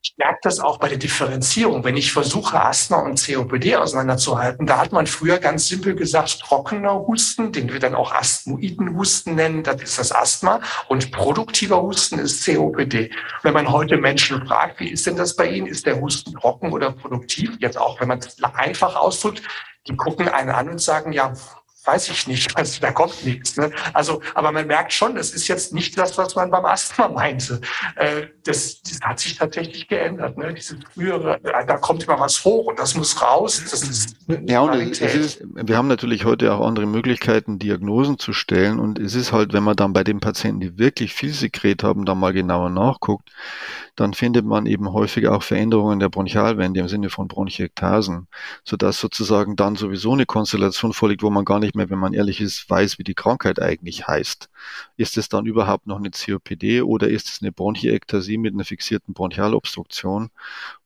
Ich merke das auch bei der Differenzierung. Wenn ich versuche, Asthma und COPD auseinanderzuhalten, da hat man früher ganz simpel gesagt, trockener Husten, den wir dann auch Asthmoidenhusten nennen, das ist das Asthma. Und produktiver Husten ist COPD. Wenn man heute Menschen fragt, wie ist denn das bei Ihnen? Ist der Husten trocken oder produktiv? Jetzt auch, wenn man es einfach ausdrückt, die gucken einen an und sagen, ja, weiß ich nicht, also da kommt nichts. Ne? Also, aber man merkt schon, es ist jetzt nicht das, was man beim Asthma meinte. Äh, das, das hat sich tatsächlich geändert. Ne? Diese frühere, äh, da kommt immer was hoch und das muss raus. Das ist
ja, und es ist, wir haben natürlich heute auch andere Möglichkeiten, Diagnosen zu stellen. Und es ist halt, wenn man dann bei den Patienten, die wirklich viel Sekret haben, da mal genauer nachguckt, dann findet man eben häufig auch Veränderungen der Bronchialwände im Sinne von Bronchiektasen, sodass sozusagen dann sowieso eine Konstellation vorliegt, wo man gar nicht mehr, wenn man ehrlich ist, weiß, wie die Krankheit eigentlich heißt. Ist es dann überhaupt noch eine COPD oder ist es eine Bronchiektasie mit einer fixierten Bronchialobstruktion,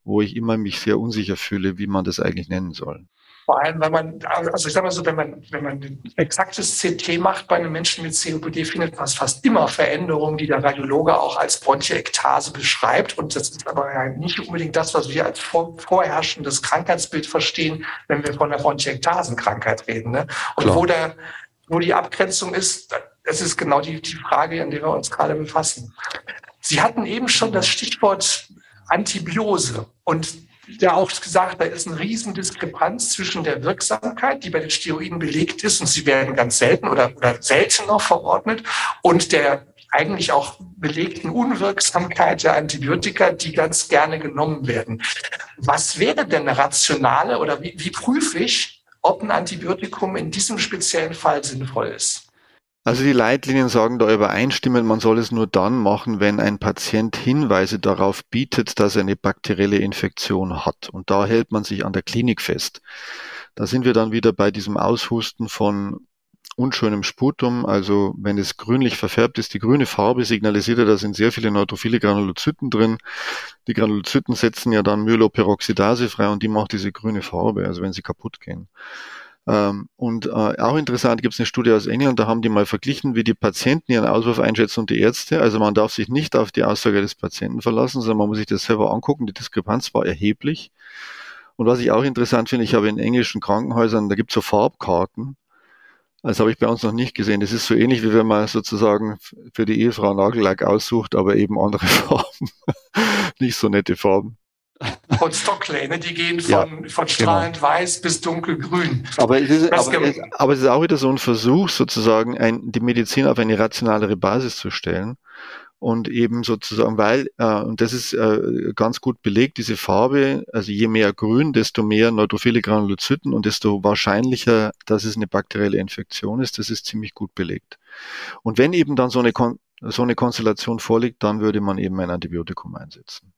wo ich immer mich sehr unsicher fühle, wie man das eigentlich nennen soll?
Vor allem, wenn man, also ich sage mal so, wenn man, wenn man ein exaktes CT macht bei einem Menschen mit COPD, findet man fast immer Veränderungen, die der Radiologe auch als Bronchiektase beschreibt. Und das ist aber ja nicht unbedingt das, was wir als vor, vorherrschendes Krankheitsbild verstehen, wenn wir von der Bronchiektasenkrankheit reden. Ne? Und wo der, wo die Abgrenzung ist, das ist genau die, die Frage, an der wir uns gerade befassen. Sie hatten eben schon das Stichwort Antibiose. Und ja auch gesagt, da ist eine Riesendiskrepanz zwischen der Wirksamkeit, die bei den Steroiden belegt ist, und sie werden ganz selten oder, oder seltener verordnet, und der eigentlich auch belegten Unwirksamkeit der Antibiotika, die ganz gerne genommen werden. Was wäre denn eine rationale oder wie, wie prüfe ich, ob ein Antibiotikum in diesem speziellen Fall sinnvoll ist?
Also die Leitlinien sagen da übereinstimmend, man soll es nur dann machen, wenn ein Patient Hinweise darauf bietet, dass er eine bakterielle Infektion hat. Und da hält man sich an der Klinik fest. Da sind wir dann wieder bei diesem Aushusten von unschönem Sputum, also wenn es grünlich verfärbt ist, die grüne Farbe signalisiert ja, da sind sehr viele neutrophile Granulozyten drin. Die Granulozyten setzen ja dann Myeloperoxidase frei und die macht diese grüne Farbe, also wenn sie kaputt gehen. Ähm, und äh, auch interessant gibt es eine Studie aus England, da haben die mal verglichen, wie die Patienten ihren Auswurf einschätzen und die Ärzte. Also man darf sich nicht auf die Aussage des Patienten verlassen, sondern man muss sich das selber angucken. Die Diskrepanz war erheblich. Und was ich auch interessant finde, ich habe in englischen Krankenhäusern, da gibt es so Farbkarten. Das habe ich bei uns noch nicht gesehen. Das ist so ähnlich, wie wenn man sozusagen für die Ehefrau Nagellack aussucht, aber eben andere Farben. nicht so nette Farben
von Stockley, ne? die gehen von, ja, von strahlend genau. weiß bis dunkelgrün.
Aber es, ist, aber, es, aber es ist auch wieder so ein Versuch, sozusagen ein, die Medizin auf eine rationalere Basis zu stellen. Und eben sozusagen, weil, äh, und das ist äh, ganz gut belegt, diese Farbe, also je mehr grün, desto mehr neutrophile Granulozyten und desto wahrscheinlicher, dass es eine bakterielle Infektion ist, das ist ziemlich gut belegt. Und wenn eben dann so eine, Kon so eine Konstellation vorliegt, dann würde man eben ein Antibiotikum einsetzen.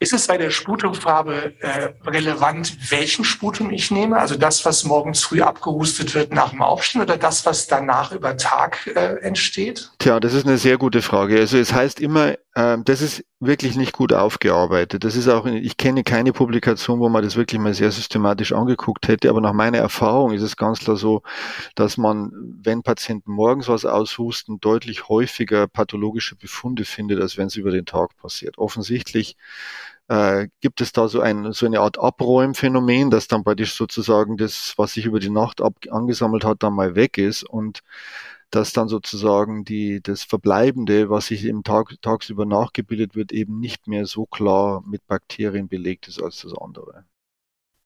Ist es bei der Sputumfarbe äh, relevant, welchen Sputum ich nehme? Also das, was morgens früh abgehustet wird nach dem Aufstehen oder das, was danach über Tag äh, entsteht?
Tja, das ist eine sehr gute Frage. Also es heißt immer, äh, das ist wirklich nicht gut aufgearbeitet. Das ist auch, ich kenne keine Publikation, wo man das wirklich mal sehr systematisch angeguckt hätte, aber nach meiner Erfahrung ist es ganz klar so, dass man, wenn Patienten morgens was aushusten, deutlich häufiger pathologische Befunde findet, als wenn es über den Tag passiert. Offensichtlich äh, gibt es da so, ein, so eine Art Abräumphänomen, dass dann praktisch sozusagen das, was sich über die Nacht ab, angesammelt hat, dann mal weg ist und dass dann sozusagen die, das Verbleibende, was sich im Tag, tagsüber nachgebildet wird, eben nicht mehr so klar mit Bakterien belegt ist als das andere.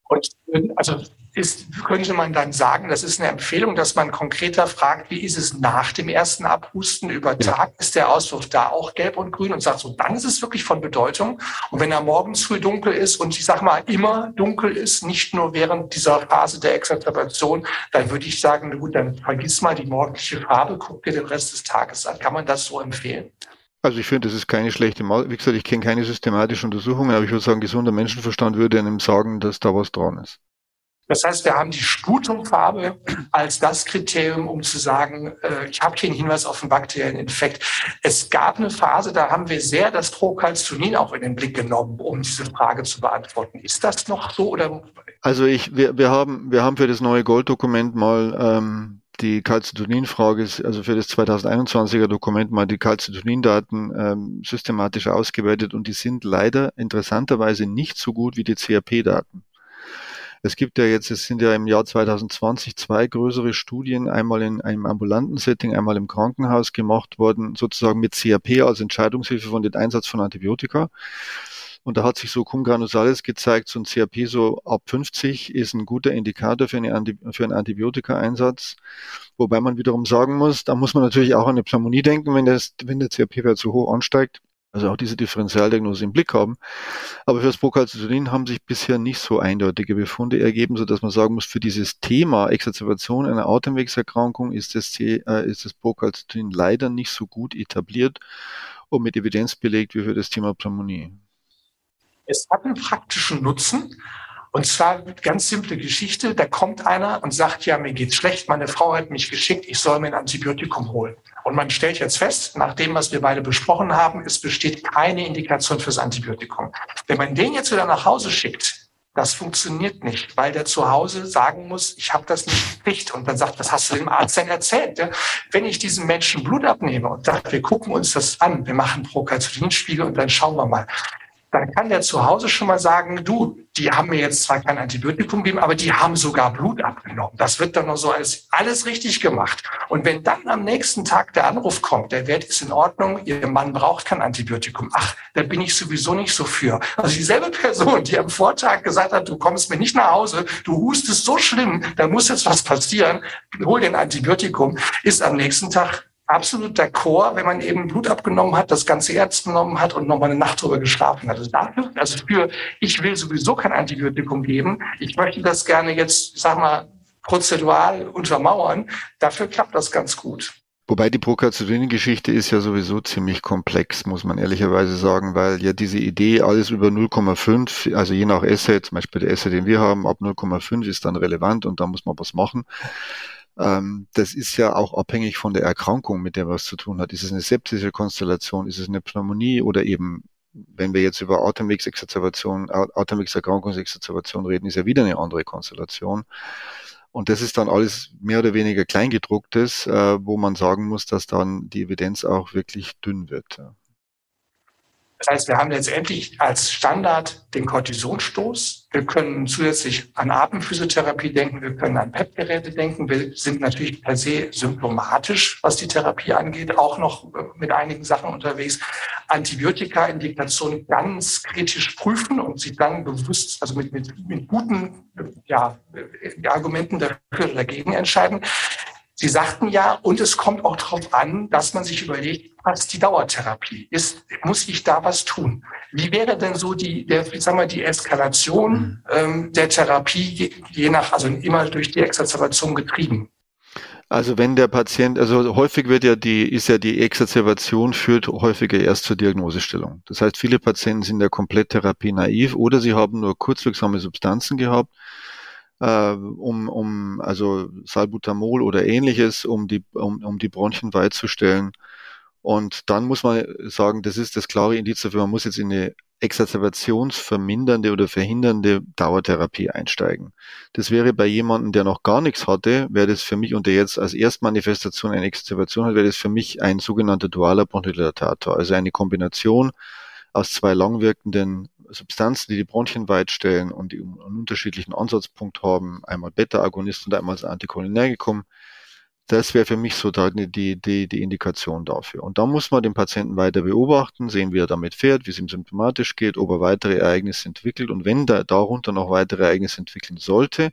Und also ist, könnte man dann sagen, das ist eine Empfehlung, dass man konkreter fragt, wie ist es nach dem ersten Abhusten über Tag? Ist der Auswurf da auch gelb und grün und sagt so, dann ist es wirklich von Bedeutung. Und wenn er morgens früh dunkel ist und ich sag mal immer dunkel ist, nicht nur während dieser Phase der Exazerbation, dann würde ich sagen, gut, dann vergiss mal die morgendliche Farbe, guck dir den Rest des Tages an. Kann man das so empfehlen?
Also ich finde, das ist keine schlechte Mal. Wie gesagt, ich kenne keine systematischen Untersuchungen, aber ich würde sagen, gesunder Menschenverstand würde einem sagen, dass da was dran ist.
Das heißt, wir haben die Sputumfarbe als das Kriterium, um zu sagen, äh, ich habe hier einen Hinweis auf einen bakteriellen Infekt. Es gab eine Phase, da haben wir sehr das Procalcitonin auch in den Blick genommen, um diese Frage zu beantworten. Ist das noch so oder?
Also ich, wir, wir haben, wir haben für das neue Golddokument mal ähm, die Calcitonin-Frage, also für das 2021er Dokument mal die Calcitonin-Daten ähm, systematisch ausgewertet und die sind leider interessanterweise nicht so gut wie die CRP-Daten. Es gibt ja jetzt, es sind ja im Jahr 2020 zwei größere Studien, einmal in einem ambulanten Setting, einmal im Krankenhaus gemacht worden, sozusagen mit CRP als Entscheidungshilfe von den Einsatz von Antibiotika. Und da hat sich so Cum granusalis gezeigt, so ein CRP so ab 50 ist ein guter Indikator für, eine für einen Antibiotika-Einsatz. Wobei man wiederum sagen muss, da muss man natürlich auch an eine Pneumonie denken, wenn, das, wenn der CRP-Wert zu hoch ansteigt. Also auch diese Differentialdiagnose im Blick haben. Aber für das Procalcitonin haben sich bisher nicht so eindeutige Befunde ergeben, so dass man sagen muss, für dieses Thema Exacerbation einer Atemwegserkrankung ist das, äh, ist das Procalcitonin leider nicht so gut etabliert und mit Evidenz belegt wie für das Thema Pneumonie.
Es hat einen praktischen Nutzen. Und zwar ganz simple Geschichte. Da kommt einer und sagt, ja, mir geht's schlecht. Meine Frau hat mich geschickt. Ich soll mir ein Antibiotikum holen. Und man stellt jetzt fest, nach dem, was wir beide besprochen haben, es besteht keine Indikation fürs Antibiotikum. Wenn man den jetzt wieder nach Hause schickt, das funktioniert nicht, weil der zu Hause sagen muss, ich habe das nicht gekriegt. Und dann sagt, was hast du dem Arzt denn erzählt? Wenn ich diesem Menschen Blut abnehme und sage, wir gucken uns das an, wir machen Procalcitoninspiegel und dann schauen wir mal, dann kann der zu Hause schon mal sagen, du, die haben mir jetzt zwar kein Antibiotikum gegeben, aber die haben sogar Blut abgenommen. Das wird dann noch so als alles richtig gemacht. Und wenn dann am nächsten Tag der Anruf kommt, der Wert ist in Ordnung, Ihr Mann braucht kein Antibiotikum. Ach, da bin ich sowieso nicht so für. Also dieselbe Person, die am Vortag gesagt hat, du kommst mir nicht nach Hause, du hustest so schlimm, da muss jetzt was passieren, hol den Antibiotikum, ist am nächsten Tag absolut d'accord, wenn man eben Blut abgenommen hat, das ganze Herz genommen hat und nochmal eine Nacht drüber geschlafen hat. Also dafür, also für, ich will sowieso kein Antibiotikum geben. Ich möchte das gerne jetzt, sag mal, prozedural untermauern. Dafür klappt das ganz gut.
Wobei die Procalcitonin-Geschichte ist ja sowieso ziemlich komplex, muss man ehrlicherweise sagen, weil ja diese Idee, alles über 0,5, also je nach Essay, zum Beispiel der Essay, den wir haben, ab 0,5 ist dann relevant und da muss man was machen. Ähm, das ist ja auch abhängig von der Erkrankung, mit der was zu tun hat. Ist es eine septische Konstellation, ist es eine Pneumonie oder eben, wenn wir jetzt über Atemwegsexazerbation, Atemwegserkrankungsexazerbation reden, ist ja wieder eine andere Konstellation. Und das ist dann alles mehr oder weniger Kleingedrucktes, äh, wo man sagen muss, dass dann die Evidenz auch wirklich dünn wird.
Das heißt, wir haben letztendlich als Standard den Cortisonstoß. Wir können zusätzlich an Atemphysiotherapie denken, wir können an PEP-Geräte denken. Wir sind natürlich per se symptomatisch, was die Therapie angeht, auch noch äh, mit einigen Sachen unterwegs. Antibiotika-Indikation ganz kritisch prüfen und sie dann bewusst, also mit, mit, mit guten ja, Argumenten dafür oder dagegen entscheiden. Sie sagten ja, und es kommt auch darauf an, dass man sich überlegt, was die Dauertherapie ist. Muss ich da was tun? Wie wäre denn so die, der, ich sag mal, die Eskalation mhm. ähm, der Therapie je, je nach, also immer durch die Exazerbation getrieben?
Also wenn der Patient, also häufig wird ja die, ist ja die Exazerbation führt häufiger erst zur Diagnosestellung. Das heißt, viele Patienten sind ja komplett therapie naiv oder sie haben nur kurzwirksame Substanzen gehabt äh, um, um also Salbutamol oder ähnliches, um die, um, um die Bronchien weit zu stellen. Und dann muss man sagen, das ist das klare Indiz dafür, man muss jetzt in eine exazerbationsvermindernde oder verhindernde Dauertherapie einsteigen. Das wäre bei jemandem, der noch gar nichts hatte, wäre das für mich und der jetzt als Erstmanifestation eine Exazerbation hat, wäre das für mich ein sogenannter dualer Bronchodilatator, also eine Kombination aus zwei langwirkenden Substanzen, die die Bronchien weitstellen und die einen unterschiedlichen Ansatzpunkt haben, einmal Beta-Agonist und einmal Anticholinergikum, das wäre für mich so die, die, die Indikation dafür. Und da muss man den Patienten weiter beobachten, sehen, wie er damit fährt, wie es ihm symptomatisch geht, ob er weitere Ereignisse entwickelt. Und wenn da, darunter noch weitere Ereignisse entwickeln sollte,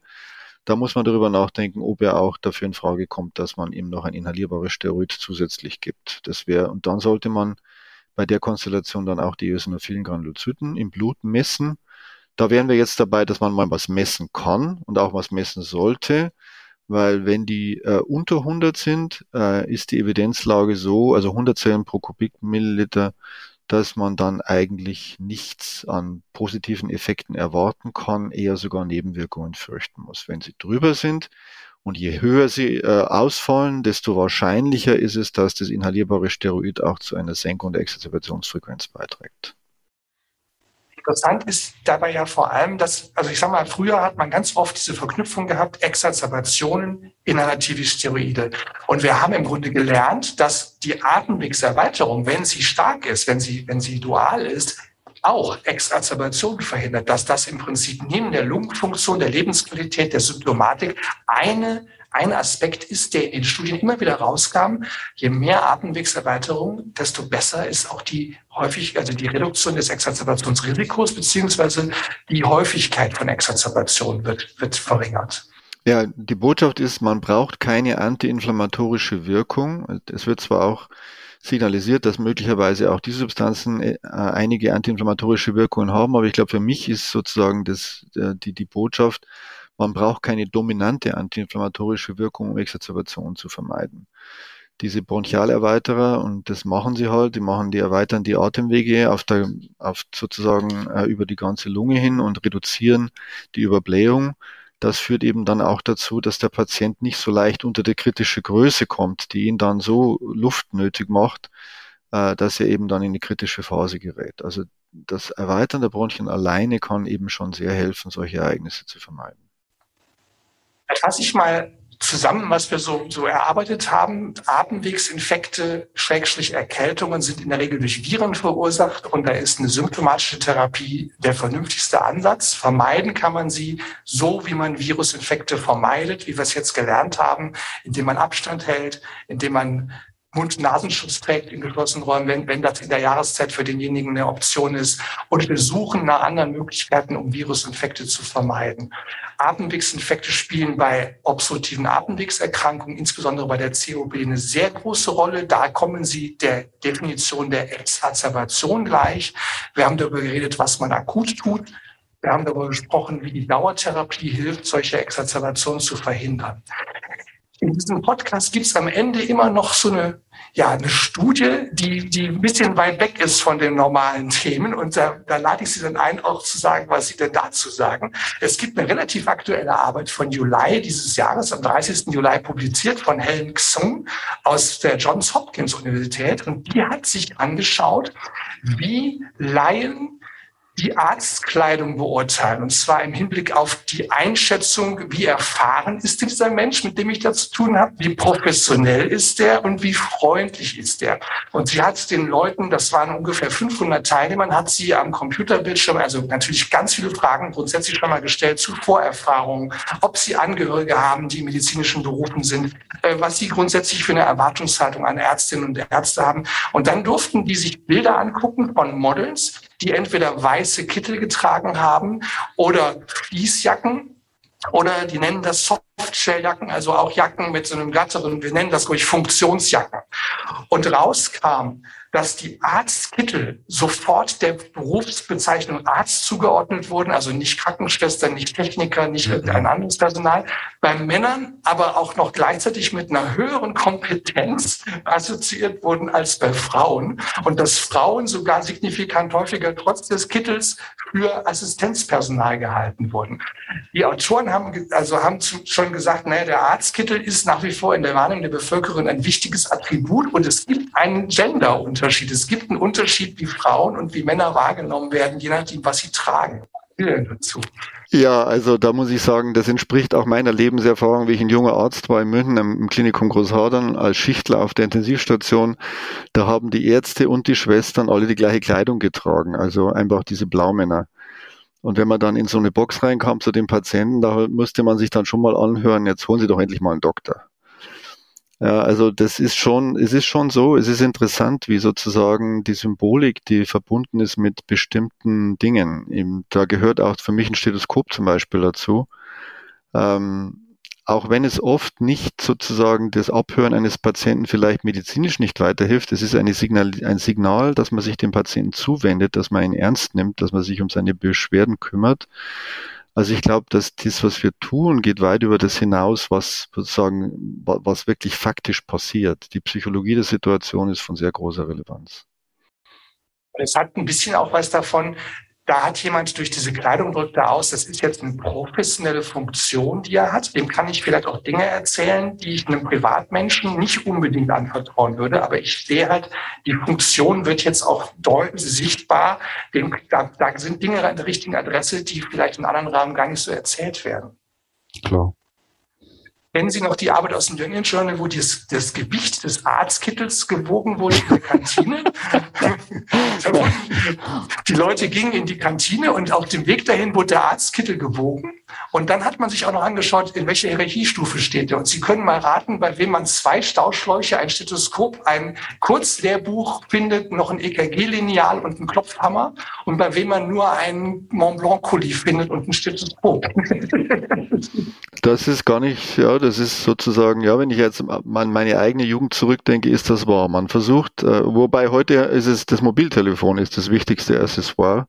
da muss man darüber nachdenken, ob er auch dafür in Frage kommt, dass man ihm noch ein inhalierbares Steroid zusätzlich gibt. Das wäre, und dann sollte man bei der Konstellation dann auch die eosinophilen Granulozyten im Blut messen. Da wären wir jetzt dabei, dass man mal was messen kann und auch was messen sollte, weil wenn die äh, unter 100 sind, äh, ist die Evidenzlage so, also 100 Zellen pro Kubikmilliliter, dass man dann eigentlich nichts an positiven Effekten erwarten kann, eher sogar Nebenwirkungen fürchten muss. Wenn sie drüber sind, und je höher sie äh, ausfallen, desto wahrscheinlicher ist es, dass das inhalierbare Steroid auch zu einer Senkung der Exazerbationsfrequenz beiträgt.
Interessant ist dabei ja vor allem, dass, also ich sage mal, früher hat man ganz oft diese Verknüpfung gehabt, Exazerbationen, inhalative Steroide. Und wir haben im Grunde gelernt, dass die Atemwegserweiterung, wenn sie stark ist, wenn sie, wenn sie dual ist, auch Exazerbation verhindert, dass das im Prinzip neben der Lungenfunktion, der Lebensqualität, der Symptomatik eine, ein Aspekt ist, der in den Studien immer wieder rauskam. Je mehr Atemwegserweiterung, desto besser ist auch die häufig, also die Reduktion des Exazerbationsrisikos beziehungsweise die Häufigkeit von Exazerbation wird, wird verringert.
Ja, die Botschaft ist, man braucht keine antiinflammatorische Wirkung. Es wird zwar auch signalisiert, dass möglicherweise auch diese Substanzen äh, einige antiinflammatorische Wirkungen haben. Aber ich glaube, für mich ist sozusagen das, äh, die, die Botschaft, man braucht keine dominante antiinflammatorische Wirkung, um Exacerbation zu vermeiden. Diese Bronchialerweiterer, und das machen sie halt, die machen, die erweitern die Atemwege auf der, auf sozusagen äh, über die ganze Lunge hin und reduzieren die Überblähung. Das führt eben dann auch dazu, dass der Patient nicht so leicht unter die kritische Größe kommt, die ihn dann so luftnötig macht, äh, dass er eben dann in die kritische Phase gerät. Also das Erweitern der Bronchien alleine kann eben schon sehr helfen, solche Ereignisse zu vermeiden.
Fasse ich mal zusammen, was wir so, so erarbeitet haben. Atemwegsinfekte, Schrägstrich Erkältungen sind in der Regel durch Viren verursacht und da ist eine symptomatische Therapie der vernünftigste Ansatz. Vermeiden kann man sie so, wie man Virusinfekte vermeidet, wie wir es jetzt gelernt haben, indem man Abstand hält, indem man Mund-Nasenschutz trägt in geschlossenen Räumen, wenn, wenn das in der Jahreszeit für denjenigen eine Option ist. Und wir suchen nach anderen Möglichkeiten, um Virusinfekte zu vermeiden. Atemwegsinfekte spielen bei obstruktiven Atemwegserkrankungen, insbesondere bei der COP, eine sehr große Rolle. Da kommen sie der Definition der Exacerbation gleich. Wir haben darüber geredet, was man akut tut. Wir haben darüber gesprochen, wie die Dauertherapie hilft, solche Exacerbationen zu verhindern. In diesem Podcast gibt es am Ende immer noch so eine ja, eine Studie, die, die ein bisschen weit weg ist von den normalen Themen. Und da, da lade ich Sie dann ein, auch zu sagen, was Sie denn dazu sagen. Es gibt eine relativ aktuelle Arbeit von Juli dieses Jahres, am 30. Juli publiziert, von Helen Xung aus der Johns Hopkins Universität. Und die hat sich angeschaut, wie Laien die Arztkleidung beurteilen. Und zwar im Hinblick auf die Einschätzung, wie erfahren ist dieser Mensch, mit dem ich da zu tun habe, wie professionell ist der und wie freundlich ist der. Und sie hat den Leuten, das waren ungefähr 500 Teilnehmern, hat sie am Computerbildschirm, also natürlich ganz viele Fragen grundsätzlich schon mal gestellt zu Vorerfahrungen, ob sie Angehörige haben, die in medizinischen Berufen sind, äh, was sie grundsätzlich für eine Erwartungshaltung an Ärztinnen und Ärzte haben. Und dann durften die sich Bilder angucken von Models, die entweder weiße Kittel getragen haben oder Fließjacken oder die nennen das Softshelljacken, also auch Jacken mit so einem glatteren, wir nennen das ruhig Funktionsjacken. Und rauskam, dass die Arztkittel sofort der Berufsbezeichnung Arzt zugeordnet wurden, also nicht Krankenschwester, nicht Techniker, nicht mhm. irgendein anderes Personal. Bei Männern aber auch noch gleichzeitig mit einer höheren Kompetenz assoziiert wurden als bei Frauen und dass Frauen sogar signifikant häufiger trotz des Kittels für Assistenzpersonal gehalten wurden. Die Autoren haben also haben schon gesagt, naja, der Arztkittel ist nach wie vor in der Wahrnehmung der Bevölkerung ein wichtiges Attribut und es gibt einen Gender-Unterschied Unterschied. Es gibt einen Unterschied, wie Frauen und wie Männer wahrgenommen werden, je nachdem, was sie tragen.
Dazu. Ja, also da muss ich sagen, das entspricht auch meiner Lebenserfahrung, wie ich ein junger Arzt war in München im Klinikum Großhadern als Schichtler auf der Intensivstation. Da haben die Ärzte und die Schwestern alle die gleiche Kleidung getragen, also einfach diese Blaumänner. Und wenn man dann in so eine Box reinkam zu den Patienten, da musste man sich dann schon mal anhören, jetzt holen Sie doch endlich mal einen Doktor. Ja, also das ist schon, es ist schon so, es ist interessant, wie sozusagen die Symbolik, die verbunden ist mit bestimmten Dingen. Da gehört auch für mich ein Stethoskop zum Beispiel dazu. Ähm, auch wenn es oft nicht sozusagen das Abhören eines Patienten vielleicht medizinisch nicht weiterhilft, es ist Signal, ein Signal, dass man sich dem Patienten zuwendet, dass man ihn ernst nimmt, dass man sich um seine Beschwerden kümmert. Also ich glaube, dass das, was wir tun, geht weit über das hinaus, was sozusagen, was wirklich faktisch passiert. Die Psychologie der Situation ist von sehr großer Relevanz.
Es hat ein bisschen auch was davon, da hat jemand durch diese Kleidung drückt er aus, das ist jetzt eine professionelle Funktion, die er hat. Dem kann ich vielleicht auch Dinge erzählen, die ich einem Privatmenschen nicht unbedingt anvertrauen würde. Aber ich sehe halt, die Funktion wird jetzt auch deutlich sichtbar. Dem, da, da sind Dinge an der richtigen Adresse, die vielleicht in anderen Rahmen gar nicht so erzählt werden.
Klar.
Kennen Sie noch die Arbeit aus dem New Journal, wo das, das Gewicht des Arztkittels gewogen wurde in der Kantine? die Leute gingen in die Kantine und auf dem Weg dahin wurde der Arztkittel gewogen. Und dann hat man sich auch noch angeschaut, in welcher Hierarchiestufe steht er. Und Sie können mal raten, bei wem man zwei Stauschläuche, ein Stethoskop, ein Kurzlehrbuch findet, noch ein EKG-Lineal und einen Klopfhammer. Und bei wem man nur einen Mont Blanc-Kuli findet und ein Stethoskop.
Das ist gar nicht, ja, das ist sozusagen, ja, wenn ich jetzt an meine eigene Jugend zurückdenke, ist das wahr. Man versucht, äh, wobei heute ist es das Mobiltelefon ist das wichtigste Accessoire.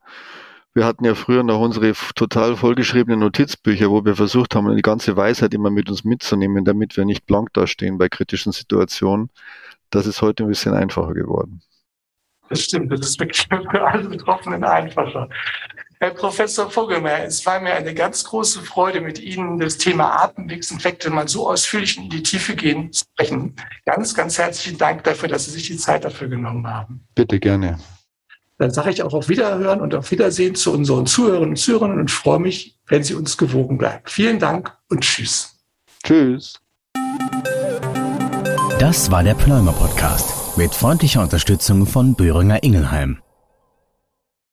Wir hatten ja früher noch unsere total vollgeschriebenen Notizbücher, wo wir versucht haben, die ganze Weisheit immer mit uns mitzunehmen, damit wir nicht blank dastehen bei kritischen Situationen. Das ist heute ein bisschen einfacher geworden.
Das stimmt, das ist wirklich für alle Betroffenen einfacher. Herr Professor Vogelmeier, es war mir eine ganz große Freude, mit Ihnen das Thema Atemwegsinfekte mal so ausführlich in die Tiefe gehen zu sprechen. Ganz, ganz herzlichen Dank dafür, dass Sie sich die Zeit dafür genommen haben.
Bitte gerne.
Dann sage ich auch auf Wiederhören und auf Wiedersehen zu unseren Zuhörern und Zuhörern und freue mich, wenn Sie uns gewogen bleiben. Vielen Dank und Tschüss.
Tschüss.
Das war der Pneumer Podcast mit freundlicher Unterstützung von Böhringer Ingelheim.